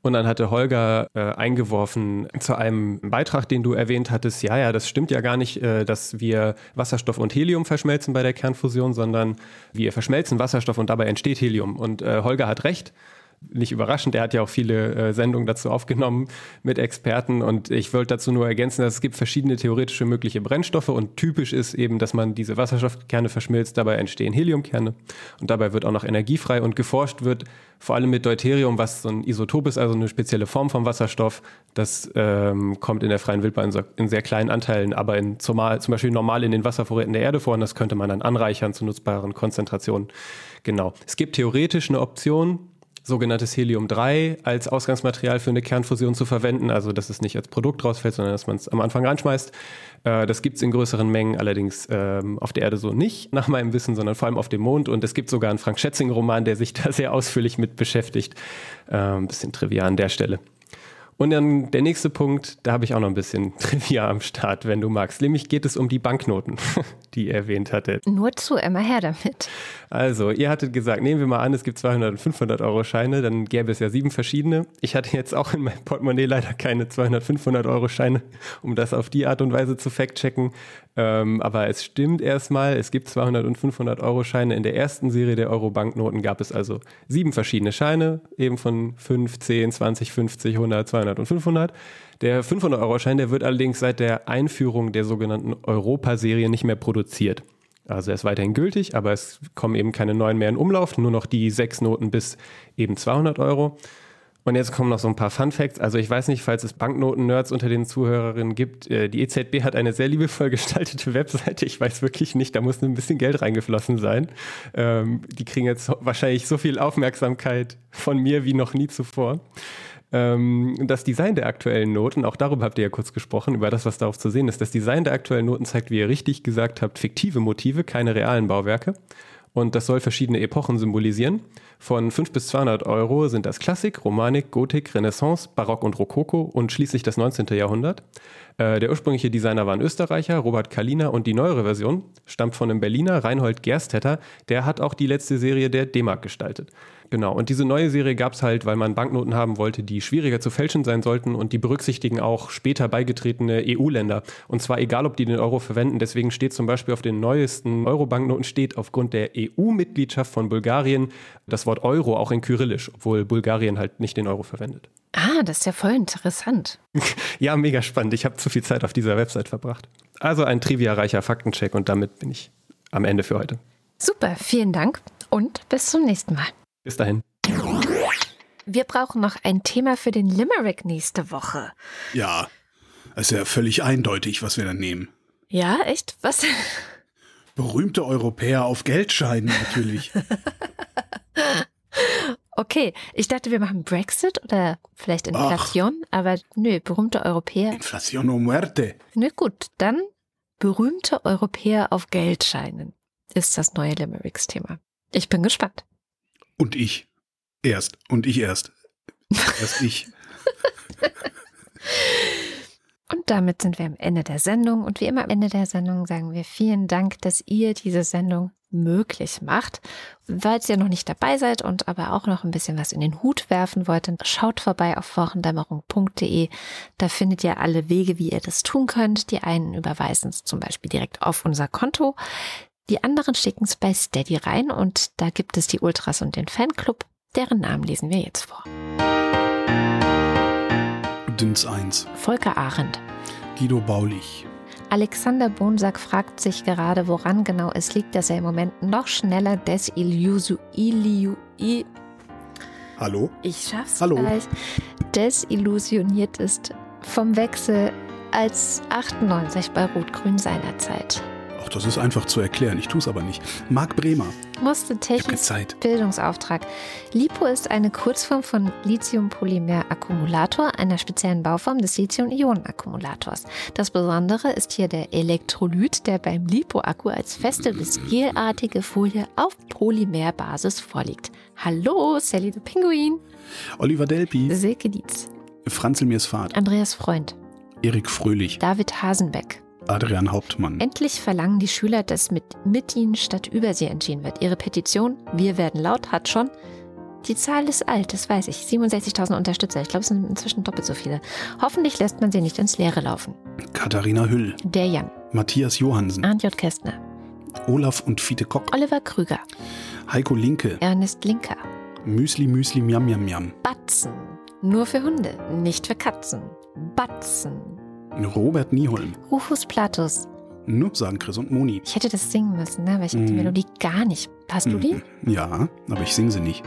Und dann hatte Holger äh, eingeworfen zu einem Beitrag, den du erwähnt hattest, ja, ja, das stimmt ja gar nicht, äh, dass wir Wasserstoff und Helium verschmelzen bei der Kernfusion, sondern wir verschmelzen Wasserstoff und dabei entsteht Helium. Und äh, Holger hat recht nicht überraschend, er hat ja auch viele äh, Sendungen dazu aufgenommen mit Experten und ich wollte dazu nur ergänzen, dass es gibt verschiedene theoretische mögliche Brennstoffe und typisch ist eben, dass man diese Wasserstoffkerne verschmilzt, dabei entstehen Heliumkerne und dabei wird auch noch Energie frei und geforscht wird vor allem mit Deuterium, was so ein Isotop ist, also eine spezielle Form vom Wasserstoff. Das ähm, kommt in der freien Wildbahn in sehr kleinen Anteilen, aber in, zum Beispiel normal in den Wasservorräten der Erde vor und das könnte man dann anreichern zu nutzbaren Konzentrationen. Genau. Es gibt theoretisch eine Option, sogenanntes Helium-3 als Ausgangsmaterial für eine Kernfusion zu verwenden. Also dass es nicht als Produkt rausfällt, sondern dass man es am Anfang reinschmeißt. Äh, das gibt es in größeren Mengen, allerdings ähm, auf der Erde so nicht, (laughs) nach meinem Wissen, sondern vor allem auf dem Mond. Und es gibt sogar einen Frank Schätzing-Roman, der sich (laughs) da sehr ausführlich mit beschäftigt. Ein äh, bisschen trivial an der Stelle. Und dann der nächste Punkt, da habe ich auch noch ein bisschen (laughs) Trivia am Start, wenn du magst. Nämlich geht es um die Banknoten, die ihr erwähnt hattet. Nur zu, immer her damit. Also, ihr hattet gesagt, nehmen wir mal an, es gibt 200 und 500 Euro Scheine, dann gäbe es ja sieben verschiedene. Ich hatte jetzt auch in meinem Portemonnaie leider keine 200, 500 Euro Scheine, um das auf die Art und Weise zu fact-checken. Ähm, aber es stimmt erstmal, es gibt 200 und 500 Euro Scheine. In der ersten Serie der Euro-Banknoten gab es also sieben verschiedene Scheine, eben von 5, 10, 20, 50, 100, 200 und 500. Der 500 Euro Schein, der wird allerdings seit der Einführung der sogenannten Europa-Serie nicht mehr produziert. Also er ist weiterhin gültig, aber es kommen eben keine neuen mehr in Umlauf, nur noch die sechs Noten bis eben 200 Euro. Und jetzt kommen noch so ein paar Fun Facts. Also ich weiß nicht, falls es Banknoten-Nerds unter den Zuhörerinnen gibt. Äh, die EZB hat eine sehr liebevoll (laughs) gestaltete Webseite. Ich weiß wirklich nicht, da muss ein bisschen Geld reingeflossen sein. Ähm, die kriegen jetzt wahrscheinlich so viel Aufmerksamkeit von mir wie noch nie zuvor. Ähm, das Design der aktuellen Noten, auch darüber habt ihr ja kurz gesprochen, über das, was darauf zu sehen ist. Das Design der aktuellen Noten zeigt, wie ihr richtig gesagt habt, fiktive Motive, keine realen Bauwerke. Und das soll verschiedene Epochen symbolisieren. Von 5 bis 200 Euro sind das Klassik, Romanik, Gotik, Renaissance, Barock und Rokoko und schließlich das 19. Jahrhundert. Äh, der ursprüngliche Designer war ein Österreicher, Robert Kalina, und die neuere Version stammt von einem Berliner, Reinhold Gerstetter. Der hat auch die letzte Serie der D-Mark gestaltet. Genau, und diese neue Serie gab es halt, weil man Banknoten haben wollte, die schwieriger zu fälschen sein sollten und die berücksichtigen auch später beigetretene EU-Länder. Und zwar egal, ob die den Euro verwenden. Deswegen steht zum Beispiel auf den neuesten Euro-Banknoten steht aufgrund der EU-Mitgliedschaft von Bulgarien das Wort Euro auch in Kyrillisch, obwohl Bulgarien halt nicht den Euro verwendet. Ah, das ist ja voll interessant. (laughs) ja, mega spannend. Ich habe zu viel Zeit auf dieser Website verbracht. Also ein triviareicher Faktencheck und damit bin ich am Ende für heute. Super, vielen Dank und bis zum nächsten Mal. Bis dahin. Wir brauchen noch ein Thema für den Limerick nächste Woche. Ja, ist ja völlig eindeutig, was wir dann nehmen. Ja, echt? Was? (laughs) Berühmte Europäer auf Geldscheinen natürlich. (laughs) okay, ich dachte, wir machen Brexit oder vielleicht Inflation, Ach. aber nö, berühmte Europäer. Inflation o muerte. Nö, gut, dann berühmte Europäer auf Geldscheinen ist das neue Limericks-Thema. Ich bin gespannt. Und ich. Erst. Und ich erst. Erst ich. (laughs) Und damit sind wir am Ende der Sendung. Und wie immer am Ende der Sendung sagen wir vielen Dank, dass ihr diese Sendung möglich macht. Falls ihr noch nicht dabei seid und aber auch noch ein bisschen was in den Hut werfen wollt, dann schaut vorbei auf wochendämmerung.de. Da findet ihr alle Wege, wie ihr das tun könnt. Die einen überweisen es zum Beispiel direkt auf unser Konto. Die anderen schicken es bei Steady rein und da gibt es die Ultras und den Fanclub. Deren Namen lesen wir jetzt vor. Dins 1. Volker Arendt. Guido Baulich. Alexander Bonsack fragt sich gerade, woran genau es liegt, dass er im Moment noch schneller desillusu... Illu, Hallo? Ich schaff's Hallo. gleich. Desillusioniert ist vom Wechsel als 98 bei Rot-Grün seinerzeit. Auch das ist einfach zu erklären, ich tue es aber nicht. Marc Bremer, Musste Zeit. Bildungsauftrag. LiPo ist eine Kurzform von Lithium-Polymer-Akkumulator, einer speziellen Bauform des Lithium-Ionen-Akkumulators. Das Besondere ist hier der Elektrolyt, der beim LiPo-Akku als feste bis gelartige Folie auf Polymerbasis vorliegt. Hallo, Sally the Pinguin, Oliver Delpi, Silke Dietz, Franzel Mirsfahrt, Andreas Freund, Erik Fröhlich, David Hasenbeck. Adrian Hauptmann. Endlich verlangen die Schüler, dass mit, mit ihnen statt über sie entschieden wird. Ihre Petition Wir werden laut hat schon. Die Zahl ist alt, das weiß ich. 67.000 Unterstützer. Ich glaube, es sind inzwischen doppelt so viele. Hoffentlich lässt man sie nicht ins Leere laufen. Katharina Hüll, Der Jan, Matthias Johansen, Arndt J. Kästner, Olaf und Fiete Kock, Oliver Krüger, Heiko Linke, Ernest Linker, Müsli Müsli Miam Miam Miam, Batzen. Nur für Hunde, nicht für Katzen. Batzen. Robert Nieholm. Rufus Platus. Nu, sagen Chris und Moni. Ich hätte das singen müssen, ne? weil ich hab die Mhm. Melodie gar nicht. Hast du die? Mhm. Ja, aber ich singe sie nicht.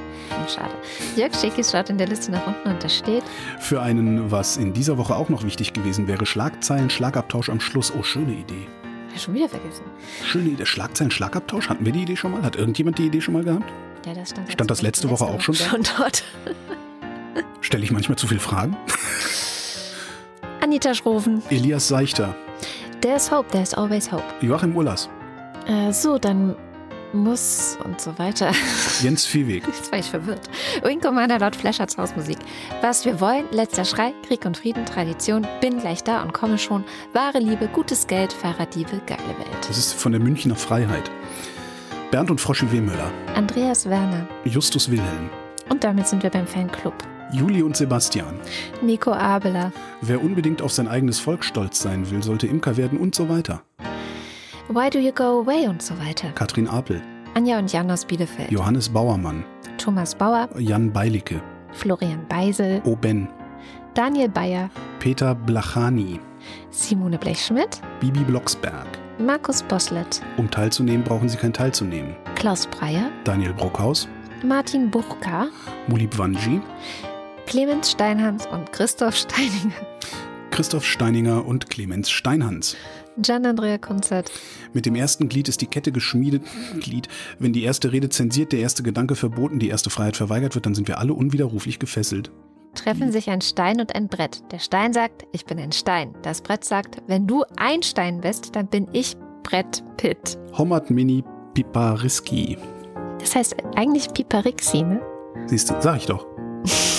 Schade. Jörg Schickis schaut in der Liste nach unten und da steht Für einen, was in dieser Woche auch noch wichtig gewesen wäre, Schlagzeilen, Schlagabtausch am Schluss. Oh, schöne Idee. Ja, schon wieder vergessen. Schöne Idee. Schlagzeilen, Schlagabtausch. Hatten wir die Idee schon mal? Hat irgendjemand die Idee schon mal gehabt? Ja, das stand, Stand das letzte Woche auch schon da? Schon dort. Stelle ich manchmal zu viele Fragen? (laughs) Anita Schroven. Elias Seichter, There's hope, there's always hope. Joachim Ullers, Äh, so, dann muss und so weiter. (laughs) Jens Viehweg, Jetzt war ich verwirrt. Wing Commander laut Fleschards Hausmusik. Was wir wollen, letzter Schrei, Krieg und Frieden, Tradition, bin gleich da und komme schon. Wahre Liebe, gutes Geld, Fahrraddiebe, geile Welt. das ist von der Münchner Freiheit. Bernd und Froschi Wehmüller, Andreas Werner. Justus Wilhelm, Und damit sind wir beim Fanclub. Juli und Sebastian. Nico Abeler. Wer unbedingt auf sein eigenes Volk stolz sein will, sollte Imker werden und so weiter. Why do you go away und so weiter. Katrin Apel, Anja und Jan aus Bielefeld. Johannes Bauermann, Thomas Bauer. Jan Beilicke, Florian Beisel. Oben, Daniel Bayer. Peter Blachani, Simone Blechschmidt. Bibi Blocksberg. Markus Boslett. Um teilzunehmen, brauchen Sie kein Teilzunehmen. Klaus Breyer. Daniel Brockhaus, Martin Buchka. Mulib Wanji, Clemens Steinhans und Christoph Steininger. Christoph Steininger und Clemens Steinhans. Gian-Andrea Kunzert. Mit dem ersten Glied ist die Kette geschmiedet. Glied. Wenn die erste Rede zensiert, der erste Gedanke verboten, die erste Freiheit verweigert wird, dann sind wir alle unwiderruflich gefesselt. Treffen sich ein Stein und ein Brett. Der Stein sagt, ich bin ein Stein. Das Brett sagt, wenn du ein Stein bist, dann bin ich Brett Pitt. Hommat Mini Pipariski. Das heißt eigentlich Piparixi, ne? Siehst du, sag ich doch. (laughs)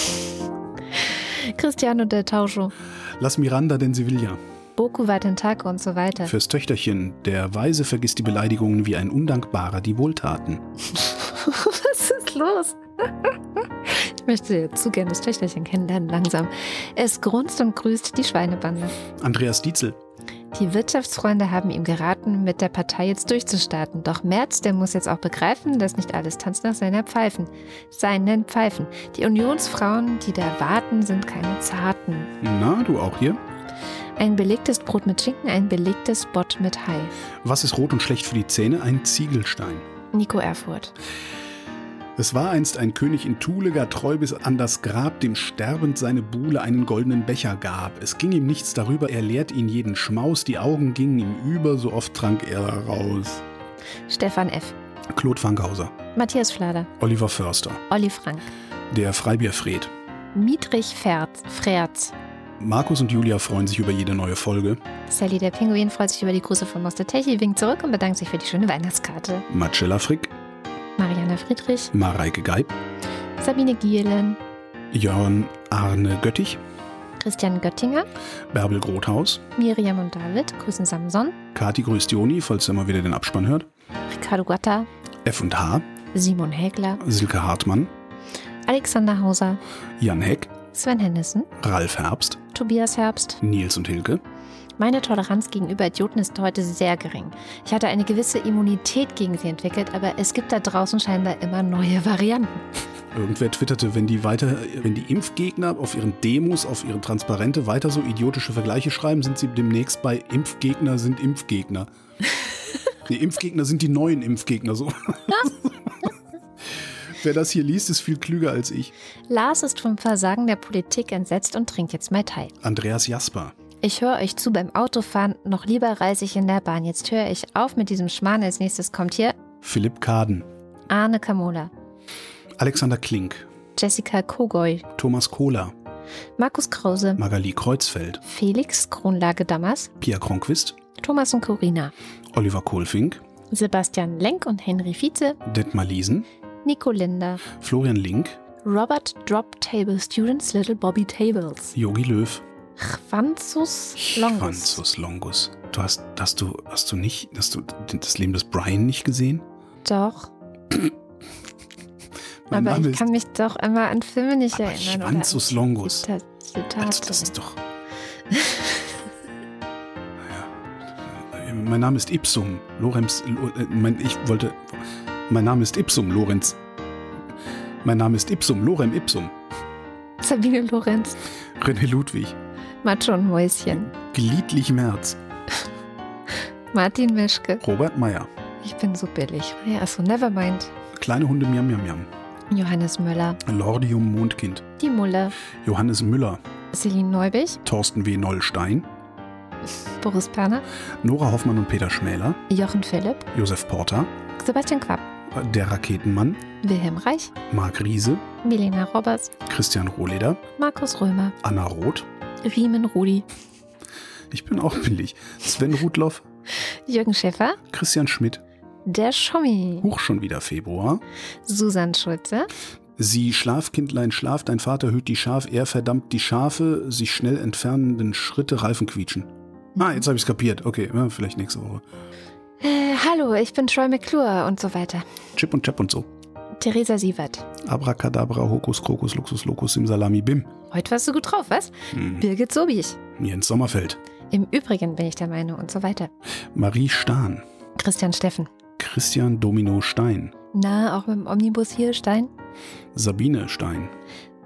Cristiano del Tauscho. Lass Miranda denn Sevilla. Boku Watentake und so weiter. Fürs Töchterchen. Der Weise vergisst die Beleidigungen wie ein Undankbarer die Wohltaten. (laughs) Was ist los? Ich möchte zu gerne das Töchterchen kennenlernen, langsam. Es grunzt und grüßt die Schweinebande. Andreas Dietzel. Die Wirtschaftsfreunde haben ihm geraten, mit der Partei jetzt durchzustarten. Doch Merz, der muss jetzt auch begreifen, dass nicht alles tanzt nach seiner Pfeifen. Seinen Pfeifen. Die Unionsfrauen, die da warten, sind keine Zarten. Na, du auch hier? Ein belegtes Brot mit Schinken, ein belegtes Bott mit Hai. Was ist rot und schlecht für die Zähne? Ein Ziegelstein. Nico Erfurt. Es war einst ein König in Thule, gar treu bis an das Grab, dem sterbend seine Buhle einen goldenen Becher gab. Es ging ihm nichts darüber, er lehrt ihn jeden Schmaus, die Augen gingen ihm über, so oft trank er raus. Stefan F. Claude Fankhauser, Matthias Flader. Oliver Förster, Olli Frank. der Freibierfred. Mietrich Ferz. Frerz. Markus und Julia freuen sich über jede neue Folge. Sally der Pinguin freut sich über die Grüße von Moster Techi, winkt zurück und bedankt sich für die schöne Weihnachtskarte. Marcella Frick, Friedrich. Mareike Geib, Sabine Gielen. Jörn Arne Göttich, Christian Göttinger. Bärbel Grothaus, Miriam und David grüßen Samson. Kati grüßt Joni, falls er mal wieder den Abspann hört, Ricardo Gatta. F&H, Simon Hägler. Silke Hartmann, Alexander Hauser. Jan Heck, Sven Hennissen. Ralf Herbst, Tobias Herbst. Nils und Hilke, Meine Toleranz gegenüber Idioten ist heute sehr gering. Ich hatte eine gewisse Immunität gegen sie entwickelt, aber es gibt da draußen scheinbar immer neue Varianten. Irgendwer twitterte, wenn die weiter, wenn die Impfgegner auf ihren Demos, auf ihren Transparente weiter so idiotische Vergleiche schreiben, sind sie demnächst bei Impfgegner sind Impfgegner. (laughs) die Impfgegner sind die neuen Impfgegner so. (laughs) Wer das hier liest, ist viel klüger als ich. Lars ist vom Versagen der Politik entsetzt und trinkt jetzt Mai Tai. Andreas Jasper. Ich höre euch zu beim Autofahren, noch lieber reise ich in der Bahn. Jetzt höre ich auf mit diesem Schmarrn. Als nächstes kommt hier Philipp Kaden. Arne Kamola, Alexander Klink. Jessica Kogoy, Thomas Kohler. Markus Krause, Magali Kreuzfeld. Felix Kronlage-Dammers, Pia Kronquist. Thomas und Corina, Oliver Kohlfink. Sebastian Lenk und Henry Vize, Detmar Liesen. Nico Linder, Florian Link. Robert Drop Table Students Little Bobby Tables, Yogi Löw. Chwanzus Longus. Franzus Longus. Du hast, hast du, hast du nicht, hast du das Leben des Brian nicht gesehen? Doch, Mein aber Name ich kann mich doch immer an Filme nicht aber erinnern. Schwanzus Longus. Zita- Zitate. Also das ist doch. naja. Mein Name ist Ipsum. Lorenz. Lo- äh, mein, ich wollte. Mein Name ist Ipsum, Lorenz. Mein Name ist Ipsum, Lorem Ipsum. Sabine Lorenz, René Ludwig. Macho und Mäuschen, Gliedlich Merz. (laughs) Martin Mischke. Robert Meyer. Ich bin so billig. Ja, achso, nevermind. Kleine Hunde Miam Miam Miam. Johannes Müller, Lordium Mondkind. die Mulle, Johannes Müller. Celine Neubich, Thorsten W. Nollstein. Boris Perner, Nora Hoffmann und Peter Schmäler. Jochen Philipp, Josef Porter. Sebastian Quapp, Der Raketenmann. Wilhelm Reich, Marc Riese. Milena Roberts, Christian Rohleder. Markus Römer, Anna Roth. Riemen Rudi, Ich bin auch billig. Sven Rudloff. Jürgen Schäfer, Christian Schmidt. der Schommi, Huch schon wieder Februar. Susan Schulze, Sie Schlafkindlein schlaft, dein Vater hüt die Schaf, er verdammt die Schafe, sich schnell entfernenden Schritte, Reifen quietschen. Ah, jetzt habe ich es kapiert. Okay, vielleicht nächste Woche. äh, Hallo, ich bin Troy McClure und so weiter. Chip und Chap und so. Theresa Sievert. Abracadabra, Hokus, Krokus, Luxus, Locus, Simsalami, Bim. Heute warst du gut drauf, was? Hm. Birgit Sobich. Jens Sommerfeld. Im Übrigen bin ich der Meinung und so weiter. Marie Stahn. Christian Steffen. Christian Domino Stein. Na, auch mit dem Omnibus hier, Stein. Sabine Stein.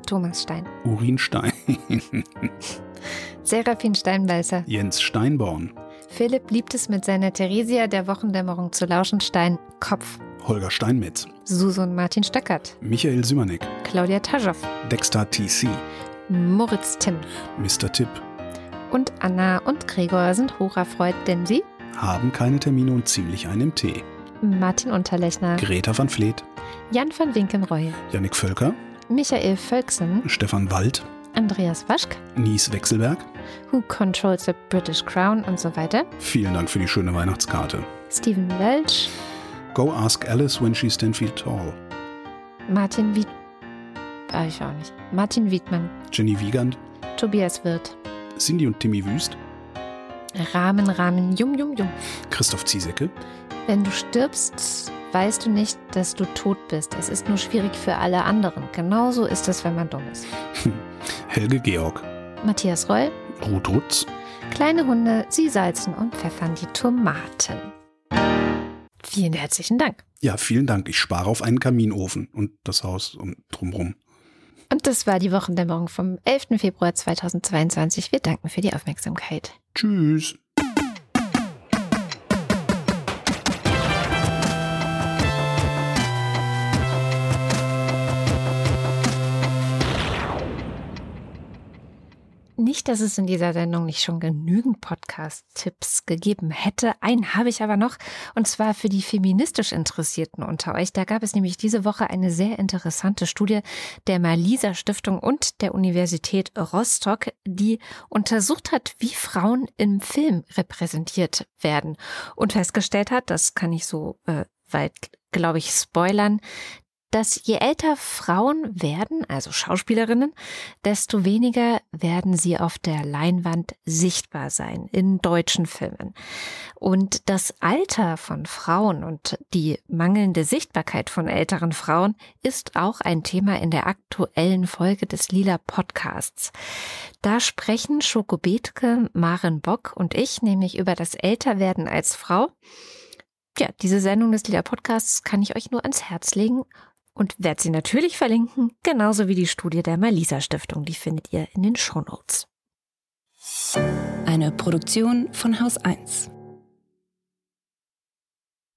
Thomas Stein. Urin Stein. (laughs) Serafin Steinbeißer. Jens Steinborn. Philipp liebt es mit seiner Theresia der Wochendämmerung zu lauschen. Stein. Kopf. Holger Steinmetz. Susan Martin Stöckert. Michael Simanek. Claudia Taschow. Dexter TC. Moritz Timm. Mr. Tipp. Und Anna und Gregor sind hocherfreut, denn sie, Haben keine Termine und ziemlich einen im Tee. Martin Unterlechner, Greta van Vleet. Jan van Winkenreue, Yannick Völker. Michael Völksen, Stefan Wald. Andreas Waschk, Nies Wechselberg. Who Controls the British Crown und so weiter, Vielen Dank für die schöne Weihnachtskarte. Stephen Welch, Go ask Alice when she's 10 feet tall. Martin Wied... Ah, ich auch nicht. Martin Wiedmann, Jenny Wiegand. Tobias Wirth, Cindy und Timmy Wüst. Rahmen, Rahmen, Jum, Jum, Jum. Christoph Ziesecke. Wenn du stirbst, weißt du nicht, dass du tot bist. Es ist nur schwierig für alle anderen. Genauso ist es, wenn man dumm ist. (laughs) Helge Georg. Matthias Reul, Ruth Rutz. kleine Hunde, sie salzen und pfeffern die Tomaten. Vielen herzlichen Dank. Ja, vielen Dank. Ich spare auf einen Kaminofen und das Haus um, drumrum. Und das war die Wochendämmerung vom 11. Februar 2022. Wir danken für die Aufmerksamkeit. Tschüss. Nicht, dass es in dieser Sendung nicht schon genügend Podcast-Tipps gegeben hätte. Einen habe ich aber noch, und zwar für die feministisch Interessierten unter euch. Da gab es nämlich diese Woche eine sehr interessante Studie der Malisa Stiftung und der Universität Rostock, die untersucht hat, wie Frauen im Film repräsentiert werden und festgestellt hat, das kann ich so äh, weit, glaube ich, spoilern, dass je älter Frauen werden, also Schauspielerinnen, desto weniger werden sie auf der Leinwand sichtbar sein in deutschen Filmen. Und das Alter von Frauen und die mangelnde Sichtbarkeit von älteren Frauen ist auch ein Thema in der aktuellen Folge des Lila Podcasts. Da sprechen Schoko Bethke, Maren Bock und ich nämlich über das Älterwerden als Frau. Ja, diese Sendung des Lila Podcasts kann ich euch nur ans Herz legen und werde sie natürlich verlinken, genauso wie die Studie der Malisa Stiftung. Die findet ihr in den Shownotes. Eine Produktion von Haus 1.